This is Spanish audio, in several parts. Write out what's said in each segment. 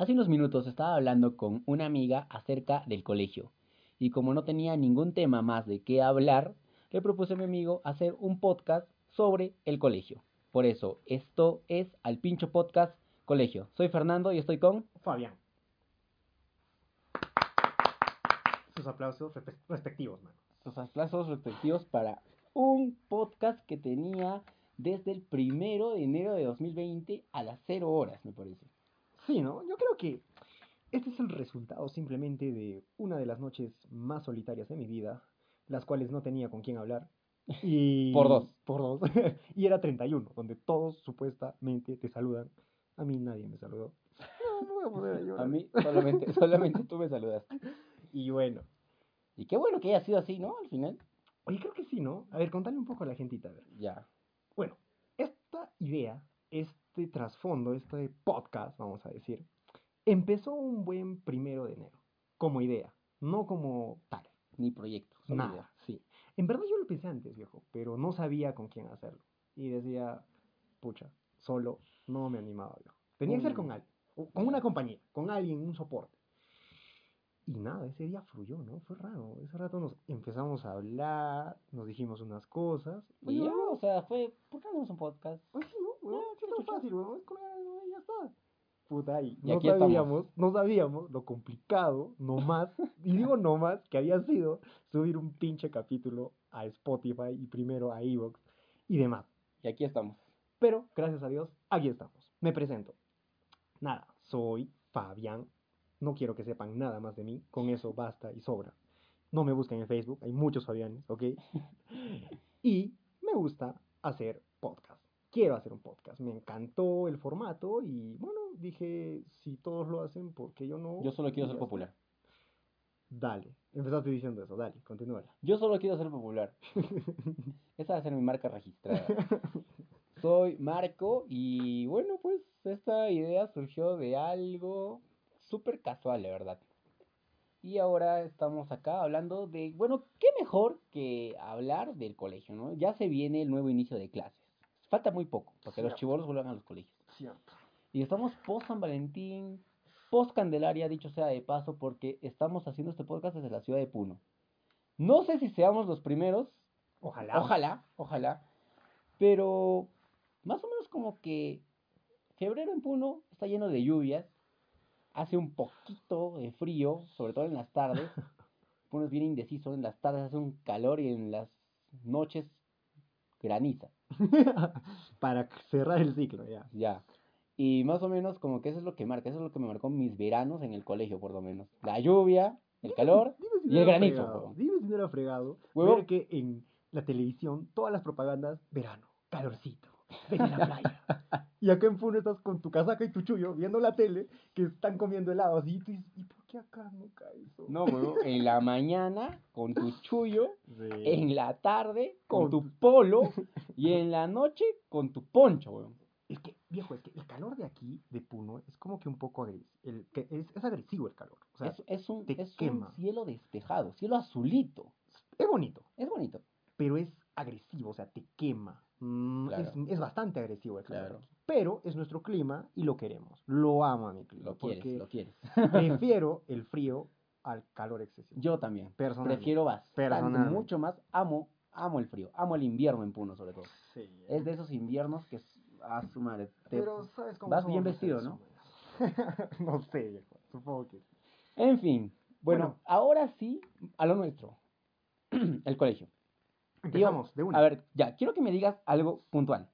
Hace unos minutos estaba hablando con una amiga acerca del colegio y como no tenía ningún tema más de qué hablar, le propuse a mi amigo hacer un podcast sobre el colegio. Por eso, esto es Al Pincho Podcast Colegio. Soy Fernando y estoy con... Fabián. Sus aplausos respe- respectivos, mano. Sus aplausos respectivos para un podcast que tenía desde el primero de enero de 2020 a las 0 horas, me parece. Sí, ¿no? Yo creo que este es el resultado simplemente de una de las noches más solitarias de mi vida, las cuales no tenía con quién hablar. Y... Por dos. Por dos. y era 31, donde todos supuestamente te saludan. A mí nadie me saludó. No, no voy a poner a llorar. A mí solamente, solamente tú me saludaste. Y bueno. Y qué bueno que haya sido así, ¿no? Al final. Oye, creo que sí, ¿no? A ver, contale un poco a la gentita, a ver. Ya. Bueno, esta idea, este trasfondo, este podcast, vamos a decir, empezó un buen primero de enero, como idea, no como tal, Ni proyecto. nada, idea. sí. En verdad yo lo pensé antes, viejo, pero no sabía con quién hacerlo. Y decía, pucha, solo no me animaba, viejo. Tenía que ser con alguien, con una compañía, con alguien, un soporte. Y nada, ese día fluyó, ¿no? Fue raro. Ese rato nos empezamos a hablar, nos dijimos unas cosas. Y ya, o sea, fue, ¿por qué no hacemos un podcast? Pues sí, ¿no? Weón, tan fácil, weón. Es y ya está. Puta, y Y no aquí estamos. sabíamos, no sabíamos lo complicado, no más, y digo no más, que había sido subir un pinche capítulo a Spotify y primero a Evox y demás. Y aquí estamos. Pero, gracias a Dios, aquí estamos. Me presento. Nada, soy Fabián. No quiero que sepan nada más de mí. Con eso basta y sobra. No me busquen en Facebook. Hay muchos Fabianes, ¿ok? y me gusta hacer podcast. Quiero hacer un podcast. Me encantó el formato y, bueno, dije, si todos lo hacen, ¿por qué yo no? Yo solo quiero ser popular. Dale. Empezaste diciendo eso. Dale, continúa. Yo solo quiero ser popular. Esa va a ser mi marca registrada. Soy Marco y bueno, pues esta idea surgió de algo súper casual, la verdad. Y ahora estamos acá hablando de, bueno, qué mejor que hablar del colegio, ¿no? Ya se viene el nuevo inicio de clases. Falta muy poco para que los chivolos vuelvan a los colegios. Cierto. Y estamos post San Valentín, post Candelaria, dicho sea de paso, porque estamos haciendo este podcast desde la ciudad de Puno. No sé si seamos los primeros, Ojalá. ojalá, ojalá, pero más o menos como que febrero en Puno está lleno de lluvias, hace un poquito de frío, sobre todo en las tardes. Puno es bien indeciso, en las tardes hace un calor y en las noches graniza. Para cerrar el ciclo, ya. Ya. Y más o menos como que eso es lo que marca, eso es lo que me marcó mis veranos en el colegio, por lo menos. La lluvia, el calor Dime si y el granizo. fregado. Dime si no era fregado. Huevón. Ver que en la televisión, todas las propagandas, verano, calorcito, ven a la playa. y acá en Puno estás con tu casaca y tu chullo viendo la tele que están comiendo helado así. Y tú dices, ¿y por qué acá no cae eso? No, huevón, en la mañana con tu chullo, Sí. en la tarde con Con tu polo y en la noche con tu poncho, huevón. Es que, viejo, es que el calor de aquí, de Puno, es como que un poco agresivo. El, que es, es agresivo el calor. O sea, es, es un, te es un cielo despejado, cielo azulito. es bonito, Es bonito. pero es agresivo, o sea, te quema. Mm, Claro. es, es bastante agresivo el calor. Claro. Pero es nuestro clima y lo queremos. Lo amo a mi clima. Lo quieres, porque lo quieres. prefiero el frío al calor excesivo. Yo también. Personalmente. Prefiero bastante, Personalmente. mucho más. Amo, amo el frío. Amo el invierno en Puno, sobre todo. Sí. Es de esos inviernos que a su madre. te- Pero sabes cómo vas bien vestido, ¿no? no sé. Supongo que sí. En fin. Bueno, Bueno. ahora sí, a lo nuestro. el colegio. Empezamos de una. A ver, ya, quiero que me digas algo puntual.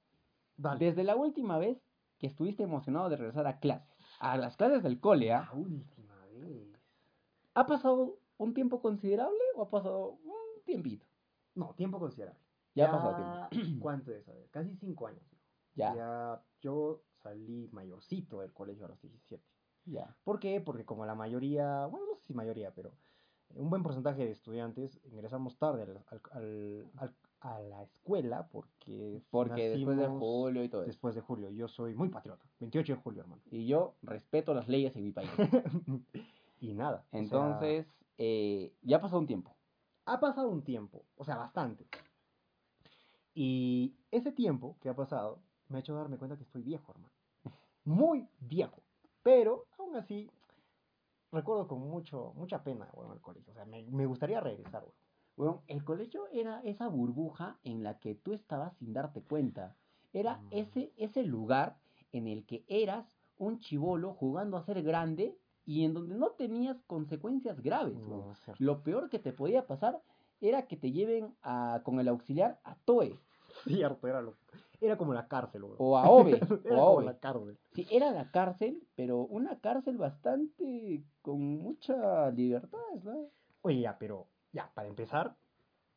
Dale. Desde la última vez que estuviste emocionado de regresar a clases, a las clases del cole, ¿ah? La última vez. ¿Ha pasado un tiempo considerable o ha pasado un tiempito? No, tiempo considerable. Ya ha pasado tiempo. ¿Cuánto es? A ver, casi cinco años. Ya. Ya yo salí mayorcito del colegio a los 17. Ya. ¿Por qué? Porque como la mayoría, bueno, no sé si mayoría, pero un buen porcentaje de estudiantes ingresamos tarde al- al- al- al- a la escuela porque, Porque después de julio y todo eso. Después de julio. Yo soy muy patriota. 28 de julio, hermano. Y yo respeto las leyes en mi país. y nada. o sea, Entonces, eh, ya pasó un tiempo. ha pasado un tiempo, o sea, bastante. Y ese tiempo que ha pasado me ha hecho darme cuenta que estoy viejo, hermano. Muy viejo. Pero, aún así, recuerdo con mucho, mucha pena, bueno, el colegio. O sea, me, me gustaría regresar, weón. Bueno, el colegio era esa burbuja en la que tú estabas sin darte cuenta. Era Mm. ese, ese lugar en el que eras un chivolo jugando a ser grande y en donde no tenías consecuencias graves. weón. No. Lo peor que te podía pasar era que te lleven a, con el auxiliar a TOE Cierto, era, lo, era como la cárcel, o a OVE. Era o a como la cárcel. Sí, era la cárcel, pero una cárcel bastante con mucha libertad, ¿no? Oye, ya, pero, ya, para empezar,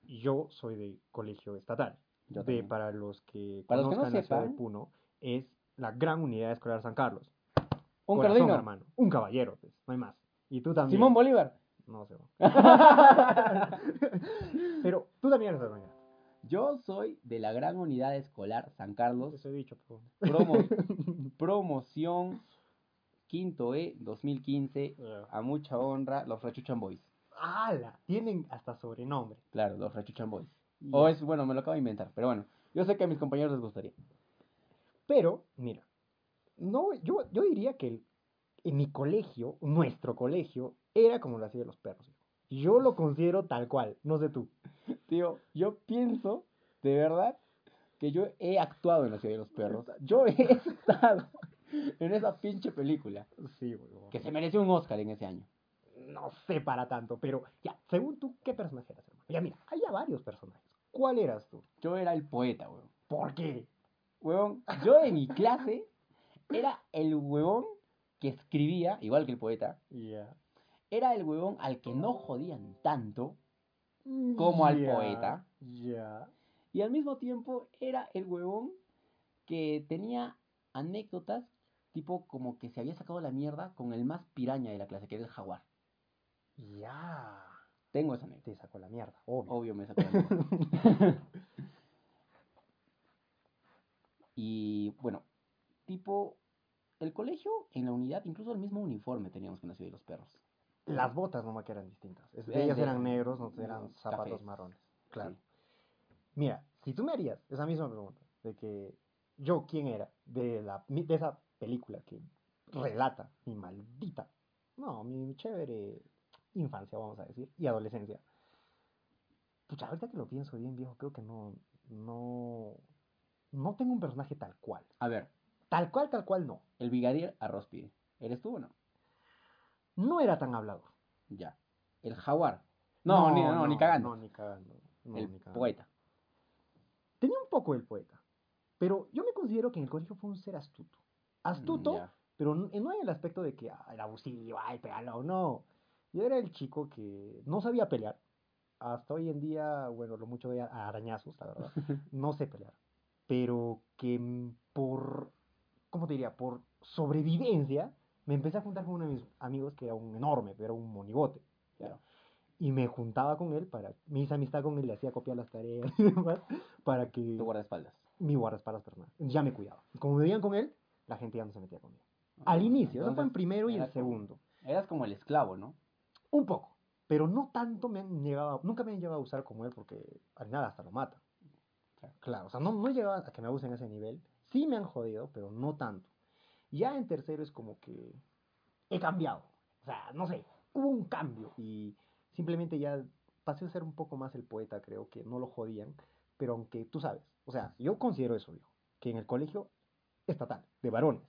yo soy de colegio estatal. Yo de, para los que Para los que no conozcan la ciudad de sepan. Puno, es la gran unidad escolar San Carlos. Un Corazón, cardino. hermano. Un caballero, pues, no hay más. Y tú también. Simón Bolívar. No sé. Pero tú también eres de. Yo soy de la gran unidad escolar San Carlos, Eso he dicho, po. promo- promoción quinto E 2015, a mucha honra, los Rechuchan Boys. ¡Hala! Tienen hasta sobrenombre. Claro, los Rechuchan Boys. O es, bueno, me lo acabo de inventar, pero bueno, yo sé que a mis compañeros les gustaría. Pero, mira, no, yo, yo diría que en mi colegio, nuestro colegio, era como la ciudad de los perros. Yo lo considero tal cual, no sé tú. Tío, yo pienso, de verdad, que yo he actuado en la ciudad de los perros. Yo he estado en esa pinche película, Sí, güey. que se mereció un Oscar en ese año. No sé para tanto, pero ya, según tú, ¿qué personaje eras, hermano? Ya, mira, hay ya varios personajes. ¿Cuál eras tú? Yo era el poeta, weón. ¿Por qué? Huevón, yo en mi clase era el huevón que escribía, igual que el poeta, Ya. Era el huevón al que no jodían tanto Como al poeta. Ya. y al mismo tiempo era el huevón que tenía anécdotas tipo como que se había sacado la mierda con el más piraña de la clase, que era el jaguar. Ya. Tengo esa anécdota. Te sacó la mierda, obvio. Obvio me sacó la mierda. y bueno, tipo, el colegio en la unidad, incluso el mismo uniforme teníamos que en la ciudad de los perros. Las botas nomás que eran distintas. Es- ellas de- eran negros, nosotros no, eran zapatos cafés. marrones. Claro. Sí. Mira, si tú me harías esa misma pregunta, de que yo quién era, de, la, de esa película que relata mi maldita, no, mi chévere infancia, vamos a decir, y adolescencia. Pucha, ahorita que lo pienso bien, viejo, creo que no, no, no tengo un personaje tal cual. A ver, Tal cual, tal cual no. el brigadier arroz pide. ¿Eres tú o no? No era tan hablador. Ya. El jaguar. No, ni, no, ni cagando. No, ni cagando. no, el ni cagando. poeta. Tenía un poco el poeta, pero yo me considero que en el colegio fue un ser astuto. Astuto, ya. pero n- no en el aspecto de que ah, era abusivo, ay, pégalo, no. Yo era el chico que no sabía pelear. Hasta hoy en día, bueno, lo mucho de arañazos, la verdad. No sé pelear. Pero que por, ¿cómo te diría? Por sobrevivencia, me empecé a juntar con uno de mis amigos que era un enorme, pero un monigote. Ya. Y me juntaba con él para, me hice amistad con él, le hacía copiar las tareas y demás, para que Tu guardaespaldas. mi guardaespaldas personal. Ya me cuidaba. Como me veían con él, la gente ya no se metía conmigo. Al inicio, eso fue en primero y en era como- segundo. Eras como el esclavo, ¿no? Un poco. Pero no tanto me han llegado, nunca me han llegado a usar como él porque al nada hasta lo mata. Claro. Claro, o sea, no, no he llegado a que me abusen a ese nivel. Sí me han jodido, pero no tanto. Ya en tercero es como que he cambiado. O sea, no sé, hubo un cambio y simplemente ya pasé a ser un poco más el poeta, creo que no lo jodían, pero aunque tú sabes, o sea, yo considero eso, viejo, que en el colegio estatal, de varones,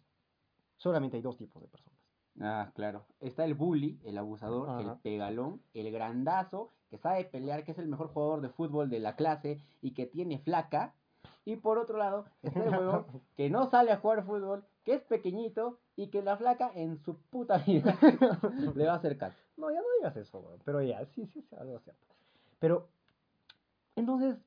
solamente hay dos tipos de personas. Ah, claro. Está el bully, el abusador, el pegalón, el grandazo, que sabe pelear, que es el mejor jugador de fútbol de la clase y que tiene flaca. Y por otro lado, está el huevón que no sale a jugar fútbol, que es pequeñito y que la flaca en su puta vida le va a hacer caso. No, ya no digas eso, weón. Pero ya, sí, sí, sí, algo cierto. Pero, entonces,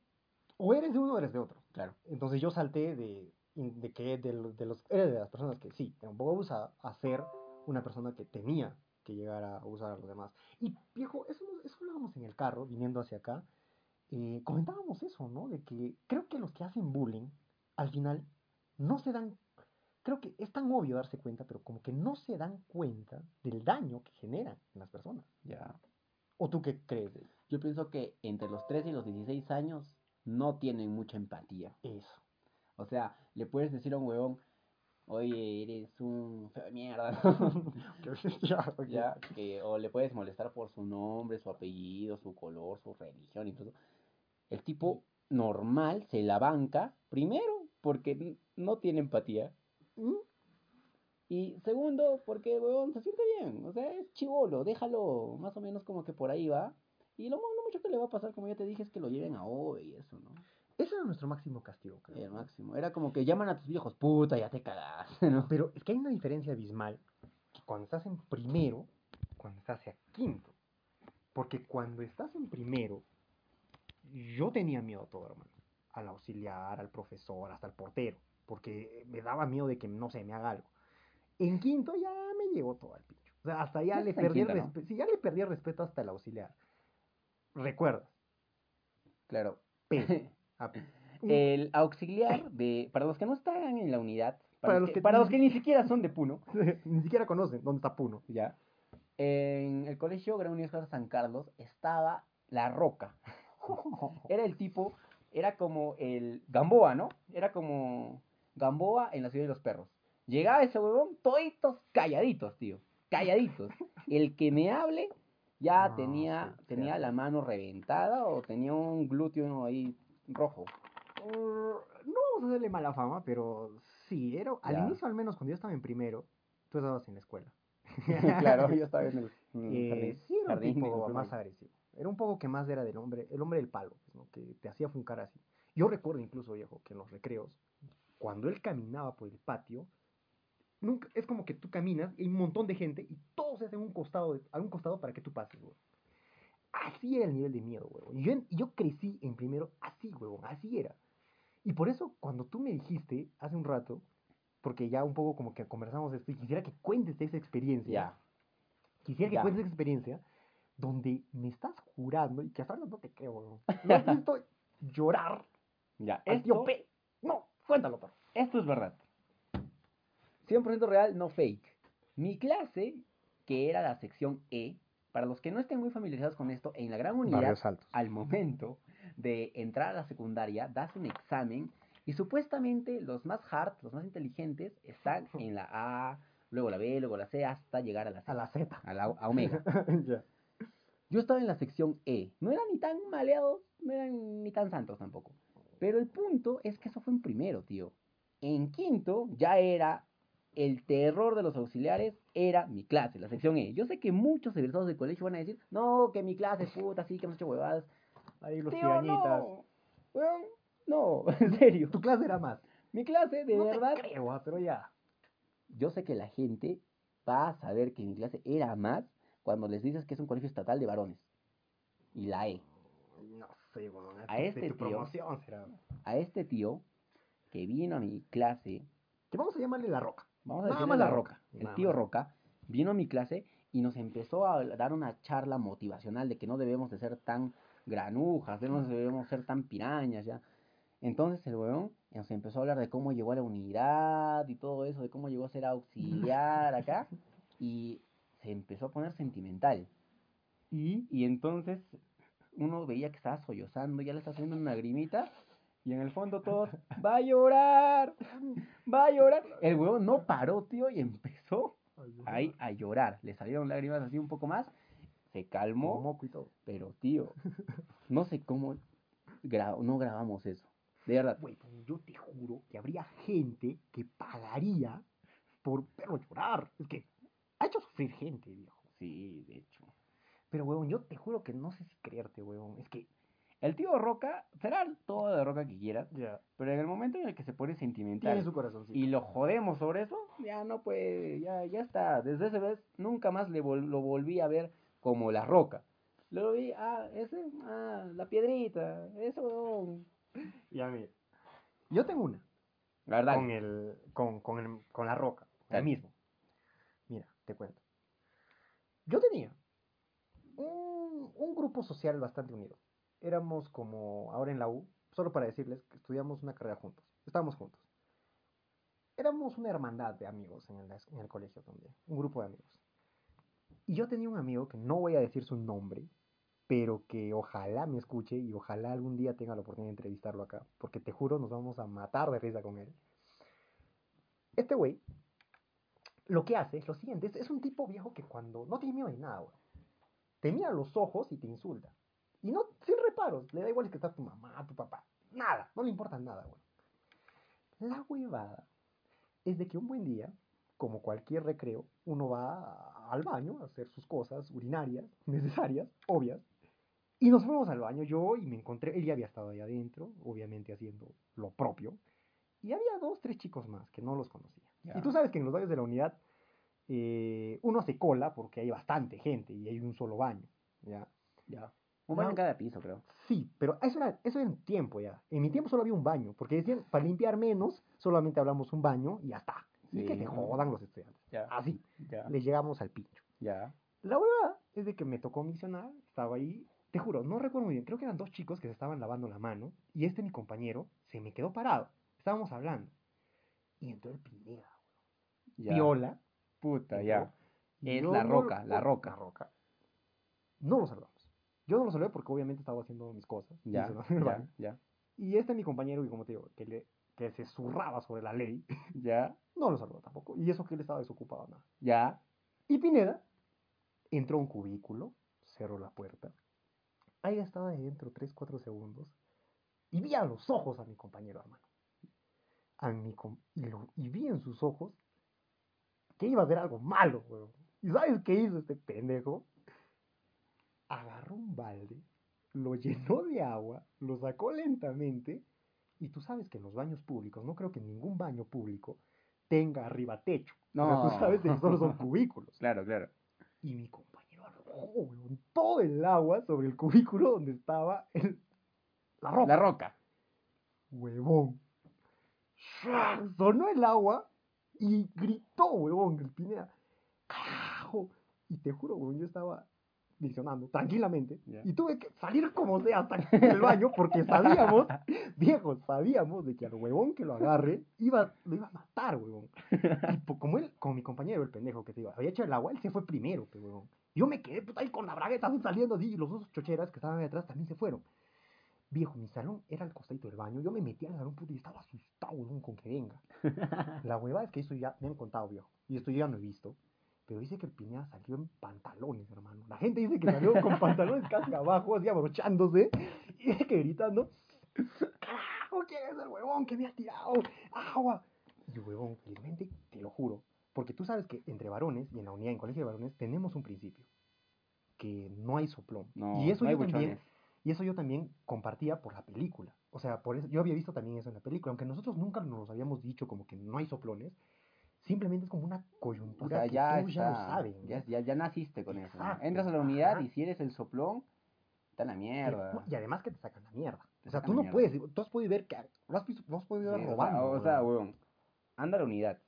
o eres de uno o eres de otro. Claro. Entonces yo salté de de que de, de los, era de las personas que sí, era un poco abusada, a ser una persona que tenía que llegar a abusar a los demás. Y viejo, eso, eso hablábamos en el carro, viniendo hacia acá, eh, comentábamos eso, ¿no? De que creo que los que hacen bullying, al final, no se dan, creo que es tan obvio darse cuenta, pero como que no se dan cuenta del daño que generan en las personas. Ya. ¿O tú qué crees? Yo pienso que entre los 13 y los 16 años no tienen mucha empatía. Eso. O sea, le puedes decir a un huevón, oye, eres un feo de mierda, ya, que, o le puedes molestar por su nombre, su apellido, su color, su religión, incluso. El tipo normal se la banca, primero, porque no tiene empatía, ¿Mm? y segundo, porque el huevón se siente bien, o sea, es chivolo, déjalo, más o menos como que por ahí va, y lo, lo mucho que le va a pasar, como ya te dije, es que lo lleven a OVE y eso, ¿no? Ese era nuestro máximo castigo, creo. El máximo. Era como que llaman a tus viejos, puta, ya te cagaste, ¿no? Pero es que hay una diferencia abismal que cuando estás en primero, cuando estás a quinto. Porque cuando estás en primero, yo tenía miedo a todo, hermano. Al auxiliar, al profesor, hasta al portero. Porque me daba miedo de que, no sé, me haga algo. En quinto ya me llegó todo al pincho. O sea, hasta ya le perdí el quinto, ¿no? respeto. Sí, ya le perdí el respeto hasta el auxiliar. Recuerdas. Claro. A- El auxiliar de. Para los que no están en la unidad. Para Para, los que que, para los ni- que ni siquiera son de Puno. Ni siquiera conocen dónde está Puno. Ya. En el colegio Gran Escolar San Carlos estaba La Roca. Era el tipo. Era como el Gamboa, ¿no? Era como Gamboa en la ciudad de los perros. Llegaba ese huevón, toditos calladitos, tío. Calladitos. El que me hable ya No, tenía, sí, tenía sí. la mano reventada o tenía un glúteo ahí rojo. Uh, no vamos a hacerle mala fama, pero sí, era, al Ya. inicio al menos cuando yo estaba en primero, tú estabas en la escuela. claro, yo estaba en el, en el Eh, jardín. sí, era un tipo más agresivo. Era un poco que más era del hombre, el hombre del palo, pues, ¿no? que te hacía funcar así. Yo recuerdo incluso, viejo, que en los recreos, cuando él caminaba por el patio, nunca, es como que tú caminas y hay un montón de gente y todos se hacen un costado, a un costado para que tú pases, güey. Así era el nivel de miedo, huevón. Y yo, yo crecí en primero así, huevón, así era. Y por eso, cuando tú me dijiste hace un rato, porque ya un poco como que conversamos esto y quisiera que cuentes esa experiencia, Ya. quisiera que cuentes esa experiencia donde me estás jurando y que hasta ahora no te creo, huevón. Me has visto llorar Ya, P. No, cuéntalo, favor. esto es verdad. 100% real, no fake. Mi clase, que era la sección E, para los que no estén muy familiarizados con esto, en la gran unidad, al momento de entrar a la secundaria, das un examen y supuestamente los más hard, los más inteligentes, están en la A, luego la B, luego la C, hasta llegar a la C, A la Z. a la a Omega. Yo estaba en la sección E. No eran ni tan maleados, no eran ni tan santos tampoco. Pero el punto es que eso fue en primero, tío. En quinto ya era el terror de los auxiliares, era mi clase, la sección E. Yo sé que muchos egresados del colegio van a decir, no, que mi clase, puta, sí, que hemos hecho huevadas. Ahí los Tío, no. Weón, no, en serio. Tu clase era más. Mi clase, de no verdad, te creo, pero ya. yo sé que la gente va a saber que mi clase era más cuando les dices que es un colegio estatal de varones. Y la E. A de este tu tío. promoción será. A este tío que vino a mi clase, Que vamos a llamarle la roca. vamos a Nada decirle la Roca, Roca, el tío. Roca, vino a mi clase y nos empezó a dar una charla motivacional de que no debemos de ser tan granujas, no debemos ser tan pirañas, ya. Entonces el weón nos empezó a hablar de cómo llegó a la unidad y todo eso, de cómo llegó a ser auxiliar acá, y se empezó a poner sentimental. Y Y entonces uno veía que estaba sollozando, ya le está haciendo una lagrimita, y en el fondo todos, va a llorar, va a llorar. El huevón no paró, tío, y empezó ahí a llorar. Le salieron lágrimas así un poco más, se calmó, pero tío, no sé cómo gra- no grabamos eso. De verdad, Güey, pues, yo te juro que habría gente que pagaría por verlo llorar. Es que ha hecho sufrir gente, viejo. sí, de hecho. Pero, weón, yo te juro que no sé si creerte, weón. Es que. El tío Roca, será todo de Roca que quieras, Ya. pero en el momento en el que se pone sentimental Tiene su corazoncito. y lo jodemos sobre eso, ya no puede, ya, ya está. Desde ese vez nunca más le vol- lo volví a ver como la roca. Lo vi, ah, ese, ah, la piedrita, eso. Ya, mira. Yo tengo una. La verdad. con, el, con, con, el- con la roca, el mismo. Mira, te cuento. Yo tenía un, grupo social bastante unido. Éramos como ahora en la U, solo para decirles que estudiamos una carrera juntos. Estábamos juntos. Éramos una hermandad de amigos en el, en el colegio también, un grupo de amigos. Y yo tenía un amigo que no voy a decir su nombre, pero que ojalá me escuche y ojalá algún día tenga la oportunidad de entrevistarlo acá, porque te juro nos vamos a matar de risa con él. Este güey, lo que hace es lo siguiente, es, es un tipo viejo que cuando no tiene miedo de nada, güey. Te mira a los ojos y te insulta. Y no, sin reparos, le da igual si que está tu mamá, tu papá, nada, no le importa nada, güey. La huevada es de que un buen día, como cualquier recreo, uno va al baño a hacer sus cosas urinarias, necesarias, obvias, y nos fuimos al baño yo y me encontré, él ya había estado ahí adentro, obviamente haciendo lo propio, y había dos, tres chicos más que no los conocía. Y tú sabes que en los baños de la unidad eh, uno se cola porque hay bastante gente y hay un solo baño, ¿ya? Ya. Un baño en cada piso, creo. Sí, pero eso era, eso era en tiempo ya. En mi tiempo solo había un baño, porque decían, para limpiar menos, solamente hablamos un baño y ya está. Y que se jodan los estudiantes. Ya. Así, Ya. les llegamos al pincho. Ya. La huevada es de que me tocó misionar, estaba ahí, te juro, no recuerdo muy bien, creo que eran dos chicos que se estaban lavando la mano, y este mi compañero se me quedó parado, estábamos hablando, y entró el Pineda, viola, Puta, ya. y Es yo la no roca, lo- la roca. La roca. No lo saludamos. Yo no lo saludé porque obviamente estaba haciendo mis cosas, Ya. el Ya. Ya. y este mi compañero, y como te digo, que, le, que se zurraba sobre la ley, Ya. no lo saludó tampoco, y eso que él estaba desocupado, nada. Ya. Y Pineda entró a un cubículo, cerró la puerta. Ahí estaba dentro 3, 4 segundos. Y vi a los ojos a mi compañero, hermano. A mi com- y, lo- y vi en sus ojos que iba a hacer algo malo, weón. ¿Y sabes qué hizo este pendejo? Agarró un balde, lo llenó de agua, lo sacó lentamente. Y tú sabes que en los baños públicos, no creo que ningún baño público tenga arriba techo. O sea, No. tú sabes que solo son cubículos. Claro, claro. Y mi compañero arrojó, weón, todo el agua sobre el cubículo donde estaba el, la ropa. La roca. Huevón. Sonó el agua y gritó, huevón, el Pineda. ¡Carajo! Y te juro, huevón, yo estaba visionando tranquilamente y tuve que salir como sea hasta el baño porque sabíamos, viejos, sabíamos de que al huevón que lo agarre iba, lo iba a matar, huevón. Y como él, como mi compañero, el pendejo que te iba, había hecho el agua, él se fue primero, huevón. Yo me quedé puta, ahí con la bragueta saliendo así y los dos chocheras que estaban ahí atrás también se fueron. Viejo, mi salón era al costadito del baño. Yo me metí al salón puto y estaba asustado, con que venga. La huevada es que eso ya me han contado, viejo. Y esto yo ya no he visto. Pero dice que el Pineda salió en pantalones, hermano. La gente dice que salió con pantalones casi abajo, así abrochándose. Y dice que gritando: ¡Carajo! ¿Quién es el huevón que me ha tirado? ¡Agua! Y huevón, felizmente, te lo juro. Porque tú sabes que entre varones y en la unidad, en colegio de varones, tenemos un principio: que no hay soplón. No, y eso no yo también. buchones. Y eso yo también compartía por la película. O sea, por eso, yo había visto también eso en la película, aunque nosotros nunca nos habíamos dicho como que no hay soplones, simplemente es como una O coyuntura sea, que ya todos ya lo. ¿no? Ya, ya, ya naciste con eso. ¿no? Entras a la unidad ajá. y si eres el soplón, está en la mierda. Y además que te sacan la mierda. Te O sea, tú no mierda. puedes, tú has podido ver que no has, podido Sí, ver o sea, robando. o sea, weón. anda a la unidad,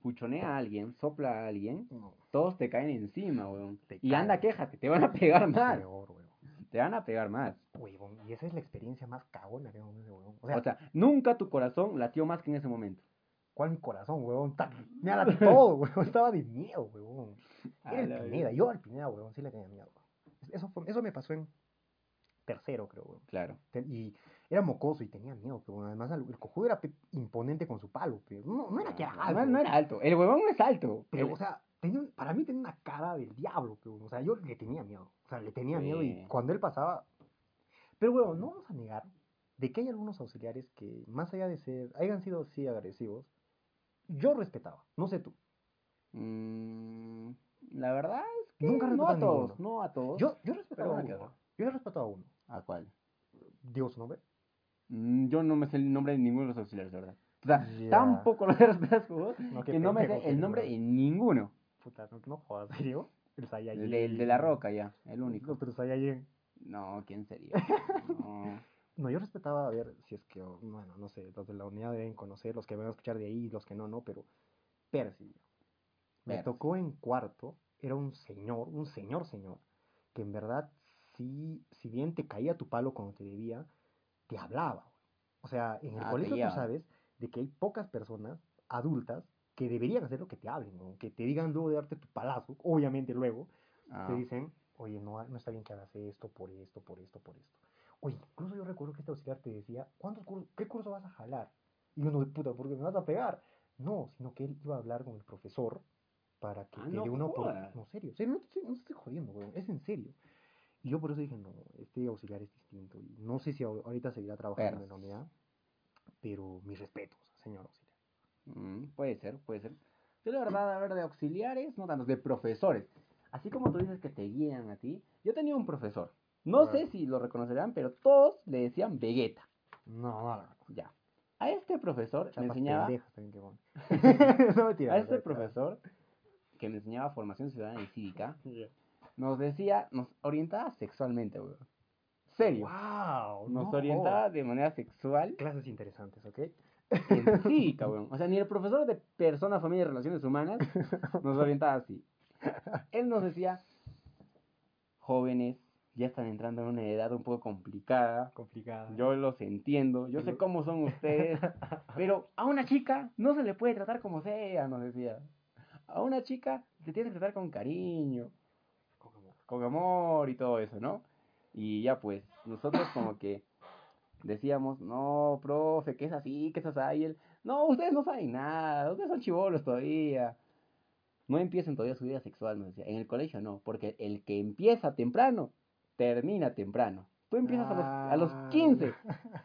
puchonea a alguien, sopla a alguien, No, todos te caen encima, weón. Te Y anda, quéjate, te van a pegar más. Te van a pegar más. Huevón, Y esa es la experiencia más cagona que hemos weón. O O sea, sea, nunca tu corazón latió más que en ese momento. ¿cuál mi corazón? Ta- Me ha dado todo, weón. Estaba de miedo, weón. Era el Pineda. Yo al Pineda, weón, sí le tenía miedo. Eso, fue- eso me pasó en tercero, creo, weón. Claro. Y era mocoso y tenía miedo, pero además el, cojudo era imponente con su palo, pero no, no era que era No, alto. no era alto. El huevón no es alto. Pero, El- o sea, tenía para mí tenía una cara del diablo, pero, o sea, yo le tenía miedo. O sea, le tenía miedo y Sí. cuando él pasaba... Pero, bueno, no vamos a negar de que hay algunos auxiliares que, más allá de ser, hayan sido así agresivos, yo respetaba, no sé tú. Mm, la verdad es que Nunca no a todos, ninguno. no a todos. Yo, yo respetaba a uno. Yo he respetado a uno. ¿A cuál? Digo su nombre. Mm, Yo no me sé el nombre de ninguno de los auxiliares, la verdad. O sea, Ya. tampoco lo No, qué que no me sé el nombre de ninguno. Puta, no, no jodas, ¿en serio? El Saiyajin. El de, la roca ya, el único. Otro Saiyajin. No, ¿quién sería? No. No, yo respetaba a ver si es que, bueno, no sé, los de la unidad deben conocer, los que van a escuchar de ahí, los que no, no, pero Percy. Me Percy. tocó en cuarto, era un señor, un señor señor, que en verdad, sí, si bien te caía tu palo cuando te debía, te hablaba. O sea, en el Ah, colegio tú sabes de que hay pocas personas adultas que deberían hacer lo que te hablen, ¿no? que te digan luego de darte tu palazo, obviamente luego, Ah, te dicen, oye, no, no está bien que hagas esto, por esto, por esto, por esto. Oye, incluso yo recuerdo que este auxiliar te decía, ¿cuántos cursos, ¿qué curso vas a jalar? Y uno de puta, ¿por qué me vas a pegar? No, sino que él iba a hablar con el profesor para que Ah, te no dé una oportunidad. No, serio, serio, no te, no te estoy jodiendo, weón, es en serio. Y yo por eso dije, no, este auxiliar es distinto. Y no sé si ahor- ahorita seguirá trabajando en la unidad, pero mis respetos, señor auxiliar. Mm, puede ser, puede ser. Yo la verdad, a ver, de auxiliares, no tanto, de profesores. Así como tú dices que te guían a ti, yo tenía un profesor. No sé si lo reconocerán, pero todos le decían Vegeta. No, no, no. Ya. A este profesor me enseñaba, no, mentira, a este profesor que me enseñaba formación ciudadana y cívica, nos decía, nos orientaba sexualmente, weón. Serio. Wow, Nos no orientaba de manera sexual Clases interesantes, ¿ok? En cívica, weón. O sea, ni el profesor de Persona, Familia y Relaciones Humanas nos orientaba así. Él nos decía, jóvenes, ya están entrando en una edad un poco complicada. Complicada. Yo los entiendo, yo sé cómo son ustedes, pero a una chica no se le puede tratar como sea, nos decía. A una chica se tiene que tratar con cariño, con amor y todo eso, ¿no? Y ya pues, nosotros como que decíamos, no, profe, que es así, que es así, él, no, ustedes no saben nada, ustedes son chivolos todavía. No empiecen todavía su vida sexual, nos decía. En el colegio no, porque el que empieza temprano, termina temprano. Tú empiezas a los, a los Ah. 15,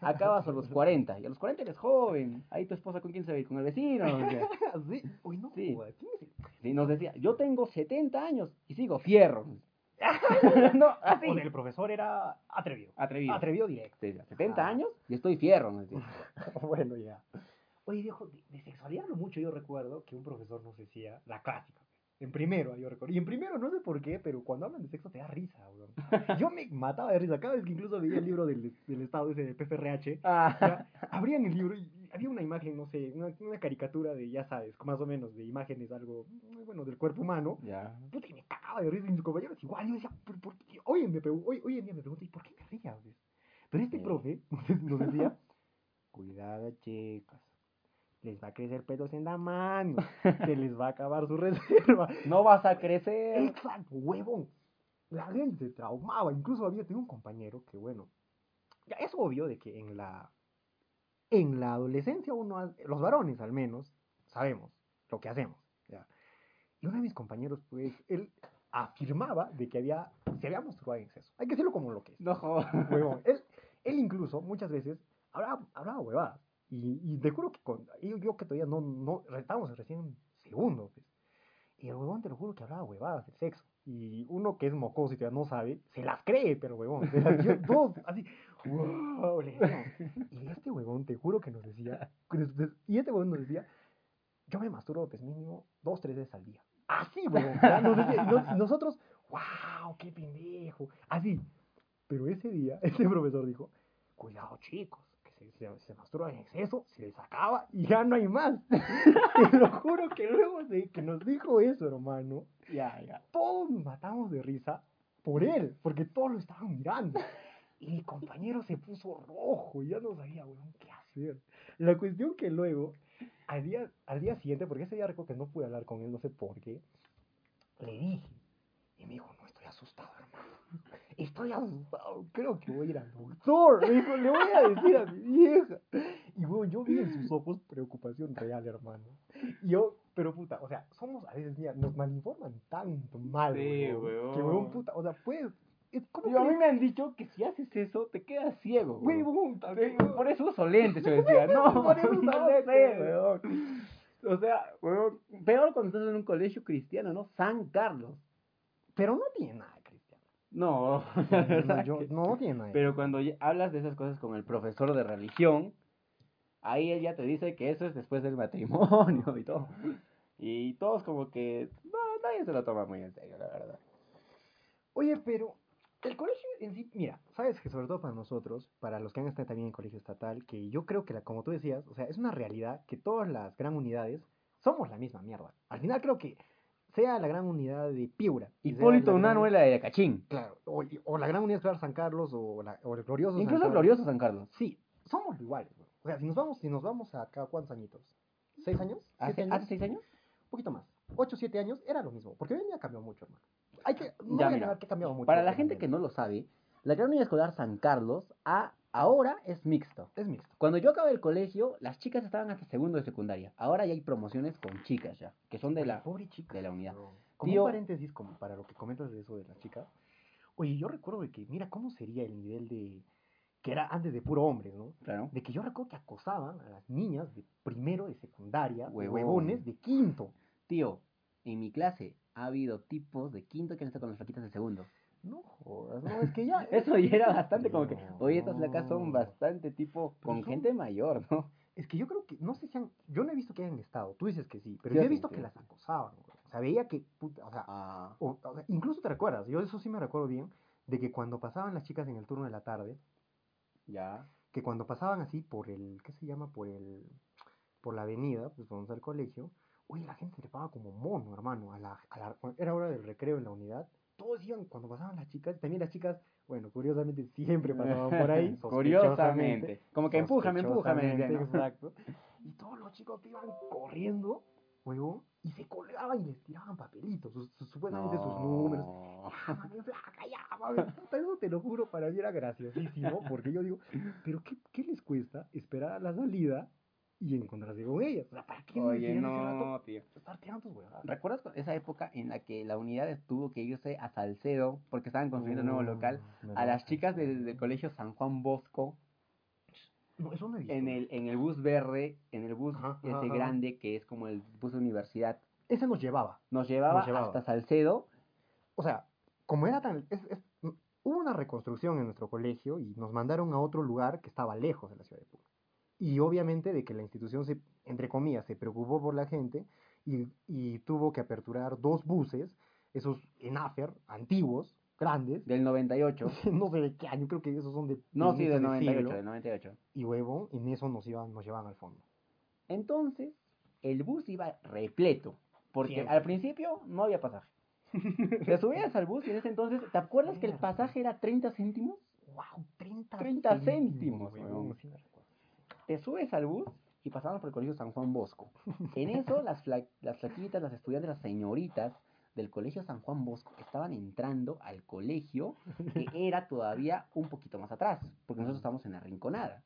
acabas a los 40, y a los 40 eres joven. Ahí tu esposa con quién se ir, con el vecino. nos decía. ¿Sí? Uy, no, Sí. joda, ¿quién es el- Sí, nos decía, yo tengo 70 años y sigo fierro. no, así. Sea, el profesor era atrevido. Atrevido. Atrevido directo. Sí, 70 Ah. años y estoy fierro. bueno, ya. Oye, viejo, de, de sexualidad no mucho yo recuerdo que un profesor nos decía la clásica. En primero, yo recuerdo. Y en primero, no sé por qué, pero cuando hablan de sexo te da risa. Yo me mataba de risa. Cada vez que incluso veía el libro del, del estado ese de PFRH, Ah, abrían el libro y había una imagen, no sé, una, una caricatura de, ya sabes, más o menos, de imágenes, algo, muy bueno, del cuerpo humano. ya. Puta, y me cagaba de risa y mis compañeros igual. Yo decía, ¿por, por qué? Hoy, me hoy, hoy en día me pregunto, ¿y por qué me ría? pues? Pero este Sí. profe nos decía, cuidado chicos, les va a crecer pelos en la mano, se les va a acabar su reserva. No vas a crecer. Exacto, huevón. La gente se traumaba. Incluso había tenido un compañero que, bueno, ya es obvio de que en la, en la adolescencia uno, los varones al menos, sabemos lo que hacemos. ¿ya? Y uno de mis compañeros, pues, él afirmaba de que había, se había masturbado en exceso. Hay que decirlo como lo que es. No. Huevón. Él, él incluso muchas veces hablaba, hablaba huevadas. Y, y te juro que con, yo, yo que todavía no, no, estábamos recién en segundo, pues. Y el huevón te lo juro que hablaba huevadas del sexo. Y uno que es mocoso y todavía no sabe, se las cree, pero huevón. Se las, yo, todos así, wow, le. Y este huevón, te juro que nos decía, y este huevón nos decía, yo me masturbo pues mínimo dos, tres veces al día. Así, huevón. nos decía, y, nos- nosotros, wow, qué pendejo. Así. Pero ese día, ese profesor dijo, cuidado chicos, que se, se, se masturban en exceso, se les acaba y ya no hay más. Te lo juro que luego de que nos dijo eso, hermano, Ya, ya. todos nos matamos de risa por él, porque todos lo estaban mirando. Y mi compañero se puso rojo, y ya no sabía, weón, qué hacer. La cuestión que luego, al día, al día siguiente, porque ese día recuerdo que no pude hablar con él, no sé por qué, le dije, y me dijo, no, estoy asustado, hermano. Estoy asustado, creo que voy a ir al doctor. Me dijo, le voy a decir a mi vieja. Y bueno, yo vi en sus ojos preocupación real, hermano. Y yo, pero puta, o sea, somos a veces, mira, nos malinforman tanto mal, Sí, weón, weón. Que weón, puta, o sea, puedes. Es- ¿Cómo Digo, a mí me han dicho que si haces eso, te quedas ciego. Sí, también, Por eso uso lentes, yo decía. No, Por eso no sé, lentes. weón. O sea, weón, peor cuando estás en un colegio cristiano, ¿no? San Carlos. Pero no tiene nada, Cristian. No, la No, yo- que- no, tiene nada. Pero cuando hablas de esas cosas con el profesor de religión, ahí él ya te dice que eso es después del matrimonio y todo. Y todos como que, no, nadie se lo toma muy en serio, la verdad. Oye, pero El colegio en sí, mira, sabes que sobre todo para nosotros, para los que han estado también en colegio estatal, que yo creo que, la, como tú decías, o sea, es una realidad que todas las gran unidades somos la misma mierda. Al final creo que sea la gran unidad de Piura. Hipólito Unano es la de Cachín. Claro, o, o la gran unidad escolar San Carlos o, la, o el glorioso San Incluso Carlos. Glorioso San Carlos. Sí, somos iguales. güey. O sea, si nos vamos, si nos vamos a acá, ¿cuántos añitos? ¿Seis años? ¿Hace, ¿Siete hace seis años? Un poquito más. Ocho, siete años era lo mismo. Porque hoy en día cambió mucho, hermano. Hay que, no Ya, voy a mira, que ha cambiado mucho. Para la gente que no lo sabe, la Gran Unidad Escolar San Carlos a, ahora es mixto. Es mixto. Cuando yo acabé el colegio, las chicas estaban hasta segundo de secundaria. Ahora ya hay promociones con chicas ya, que son de Oye, la... pobre chica. de la unidad. bro. Como Tío- un paréntesis, como para lo que comentas de eso de las chicas. Oye, yo recuerdo de que, mira, ¿cómo sería el nivel de... Que era antes de puro hombres, ¿no? Claro. De que yo recuerdo que acosaban a las niñas de primero de secundaria, Huevón. huevones de quinto. Tío, en mi clase ha habido tipos de quinto que han estado con las flaquitas de segundo. No jodas, no, es que ya... Eso ya era bastante como que, oye, estas flacas son bastante tipo Pero con son- gente mayor, ¿no? Es que yo creo que, no sé si han, yo no he visto que hayan estado, tú dices que sí, pero Yo yo he visto sí, que las acosaban, güey. o sea, veía que, puta, o sea, Ah, o- o sea, incluso te recuerdas, yo eso sí me recuerdo bien, de que cuando pasaban las chicas en el turno de la tarde, ya. que cuando pasaban así por el, ¿qué se llama? Por el, por la avenida, pues vamos al colegio, oye, la gente pagaba como mono, hermano, a la, a la- era hora del recreo en la unidad, todos iban, cuando pasaban las chicas, también las chicas, bueno, curiosamente siempre pasaban por ahí, Curiosamente. Como que empújame, empújame. Exacto. Y todos los chicos iban corriendo, huevón, y se colgaban y les tiraban papelitos, sus- sus- supuestamente sus números. Ya, mami, flaca, ya, mami. Puta, Eso te lo juro, para mí era graciosísimo, porque yo digo, pero qué, qué les cuesta esperar a la salida y encontrarse con ellas? O sea, ¿para qué Oye, rato no, tío. estar tirando tus huevadas? ¿Recuerdas cu- esa época en la que la unidad tuvo que irse a Salcedo porque estaban construyendo un nuevo local? Mm, me A las chicas del, colegio San Juan Bosco, No, eso en el, en el bus verde, en el bus Ajá, ese ajá, ajá. grande que es como el bus de universidad, Ese nos llevaba. nos llevaba, Nos llevaba. hasta Salcedo. O sea, como era tan... es- es- hubo una reconstrucción en nuestro colegio y nos mandaron a otro lugar que estaba lejos de la ciudad de Puno. Y obviamente de que la institución, se, entre comillas, se preocupó por la gente y, y tuvo que aperturar dos buses, esos ENAFER, antiguos, grandes, Del 98. no sé de qué año, creo que esos son de... No, sí, del de 98, siglo, del 98. Y huevo, en eso nos, iban, nos llevaban al fondo. Entonces, el bus iba repleto. Porque Siempre. al principio no había pasaje. Te subías al bus y en ese entonces, ¿te acuerdas que el pasaje era 30 céntimos? ¡Wow! 30, 30 céntimos, huevón, huevón. sí me recuerdo. Te subes al bus y pasamos por el colegio San Juan Bosco. En eso, las, fla- las flaquitas, las estudiantes, las señoritas del colegio San Juan Bosco estaban entrando al colegio que era todavía un poquito más atrás, porque nosotros estábamos en la rinconada.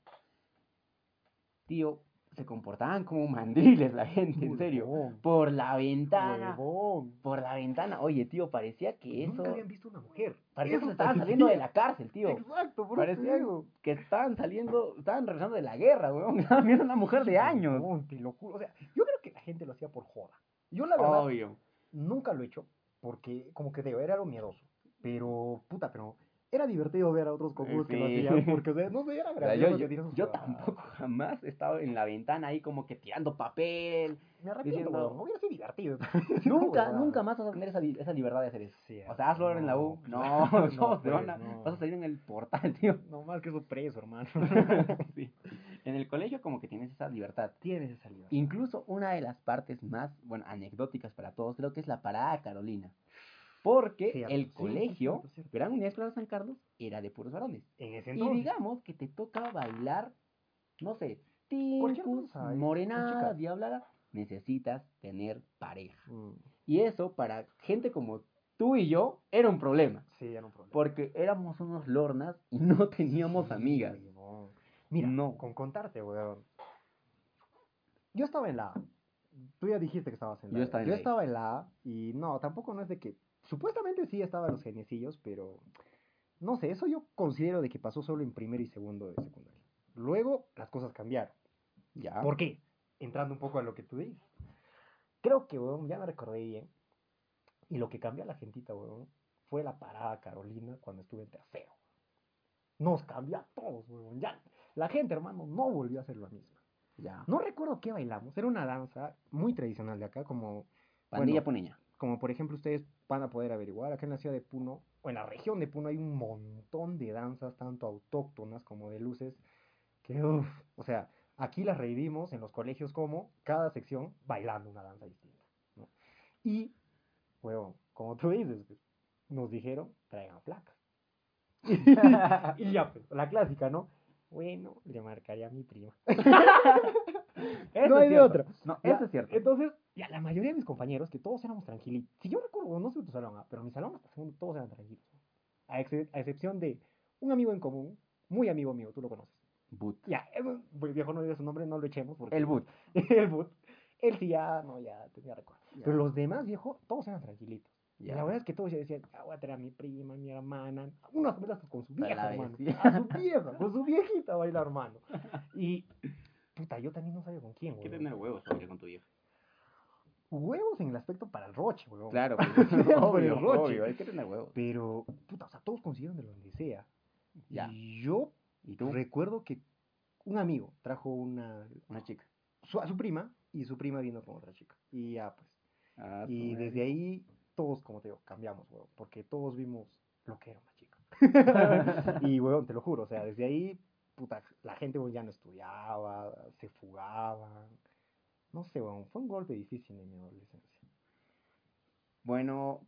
Tío, se comportaban como mandiles la gente, en serio. Huevón, Por la ventana, huevón. por la ventana. Oye, tío, parecía que eso... Nunca habían visto una mujer. Parecía que Eso estaban parecía. saliendo de la cárcel, tío. Exacto, por Parecía que estaban saliendo, estaban regresando de la guerra, weón. Estaban viendo una mujer de años. te lo juro. O sea, yo creo que la gente lo hacía por joda. Yo la verdad Obvio. nunca lo he hecho porque como que digo, era lo miedoso. Pero, puta, pero era divertido ver a otros cojudos que lo hacían porque, o sea, no sé, era O sea, gracioso yo, tampoco jamás he estado en la ventana ahí como que tirando papel. Me arrepiento, diciendo- no hubiera sido divertido. Nunca, nunca más vas a tener esa, esa libertad de hacer eso. Sí, O sea, hazlo ahora en la U. no, No, no, no, te van a- no. vas a salir en el portal, tío. No más que eso preso, hermano. Sí. En el colegio como que tienes esa libertad. Tienes esa libertad. Incluso una de las partes más, bueno, anecdóticas para todos, creo que es la parada Carolina. Porque Cierto, el colegio, cierto, cierto. Gran Unidad Escolar San Carlos, era de puros varones. En ese Y entonces. digamos que te toca bailar, no sé, tincus, morenada, diablada, necesitas tener pareja. Mm, Y eso para gente como tú y yo era un problema. Sí, era un problema. Porque éramos unos lornas y no teníamos Sí, amigas. Mira, No. con contarte, weón. Yo estaba en la A. Tú ya dijiste que estabas en la Yo A. estaba en Yo la estaba en la A y no, tampoco no es de que. Supuestamente sí estaban los geniecillos, pero. No sé, eso yo considero de que pasó solo en primero y segundo de secundaria. Luego las cosas cambiaron. Ya. ¿Por qué? Entrando un poco a lo que tú dices. Creo que, weón, ya me recordé bien. Y lo que cambió a la gentita, weón, fue la parada Carolina cuando estuve en tercero. Nos cambió a todos, weón. Ya, la gente, hermano, no volvió a hacer lo mismo. ya. No recuerdo qué bailamos. Era una danza muy tradicional de acá, como Pandilla bueno, puneña. como por ejemplo ustedes van a poder averiguar, acá en la ciudad de Puno, o en la región de Puno hay un montón de danzas, tanto autóctonas como de luces, que uff, o sea, aquí las revivimos en los colegios como cada sección bailando una danza distinta. ¿no? Y, huevón, como tú dices, pues, nos dijeron, traigan placas. y ya, pues, la clásica, ¿no? Bueno, le marcaría a mi prima. No hay de otra. No, Ya, eso es cierto. Entonces, ya la mayoría de mis compañeros, que todos éramos tranquilitos. Si yo recuerdo, no sé tu salón, ah, pero mi salón hasta segundo todos eran tranquilos. A, ex- a excepción de un amigo en común, muy amigo mío, tú lo conoces. Boot. Ya, eso- pues, viejo no diga su nombre, no lo echemos. Porque El boot. el boot. Él sí ya, no, ya tenía recuerdo. Ya. Pero los demás, viejo, todos eran tranquilitos. Y la verdad es que todos ya decían, ah, voy a traer a mi prima, a mi hermana, unas veces con su A vieja, hermano. A su vieja, con su viejita a bailar, hermano. Y, puta, yo también no sabía con quién, Hay que tener huevos para con tu vieja. Huevos en el aspecto para el roche, weón. Claro, pues, obvio, roche. obvio, hay que tener huevos. Pero, puta, o sea, todos consiguieron de donde sea. Ya. Y yo ¿Y tú? recuerdo que un amigo trajo una, Una chica. su, a su prima y su prima vino con otra chica. Y ya, pues. Ah, Y desde ahí todos, como te digo, cambiamos, weón, porque todos vimos lo que era una chica. y, weón, te lo juro, o sea, desde ahí, puta, la gente weón, ya no estudiaba, se fugaban. No sé, weón, fue un golpe difícil en mi adolescencia. Bueno,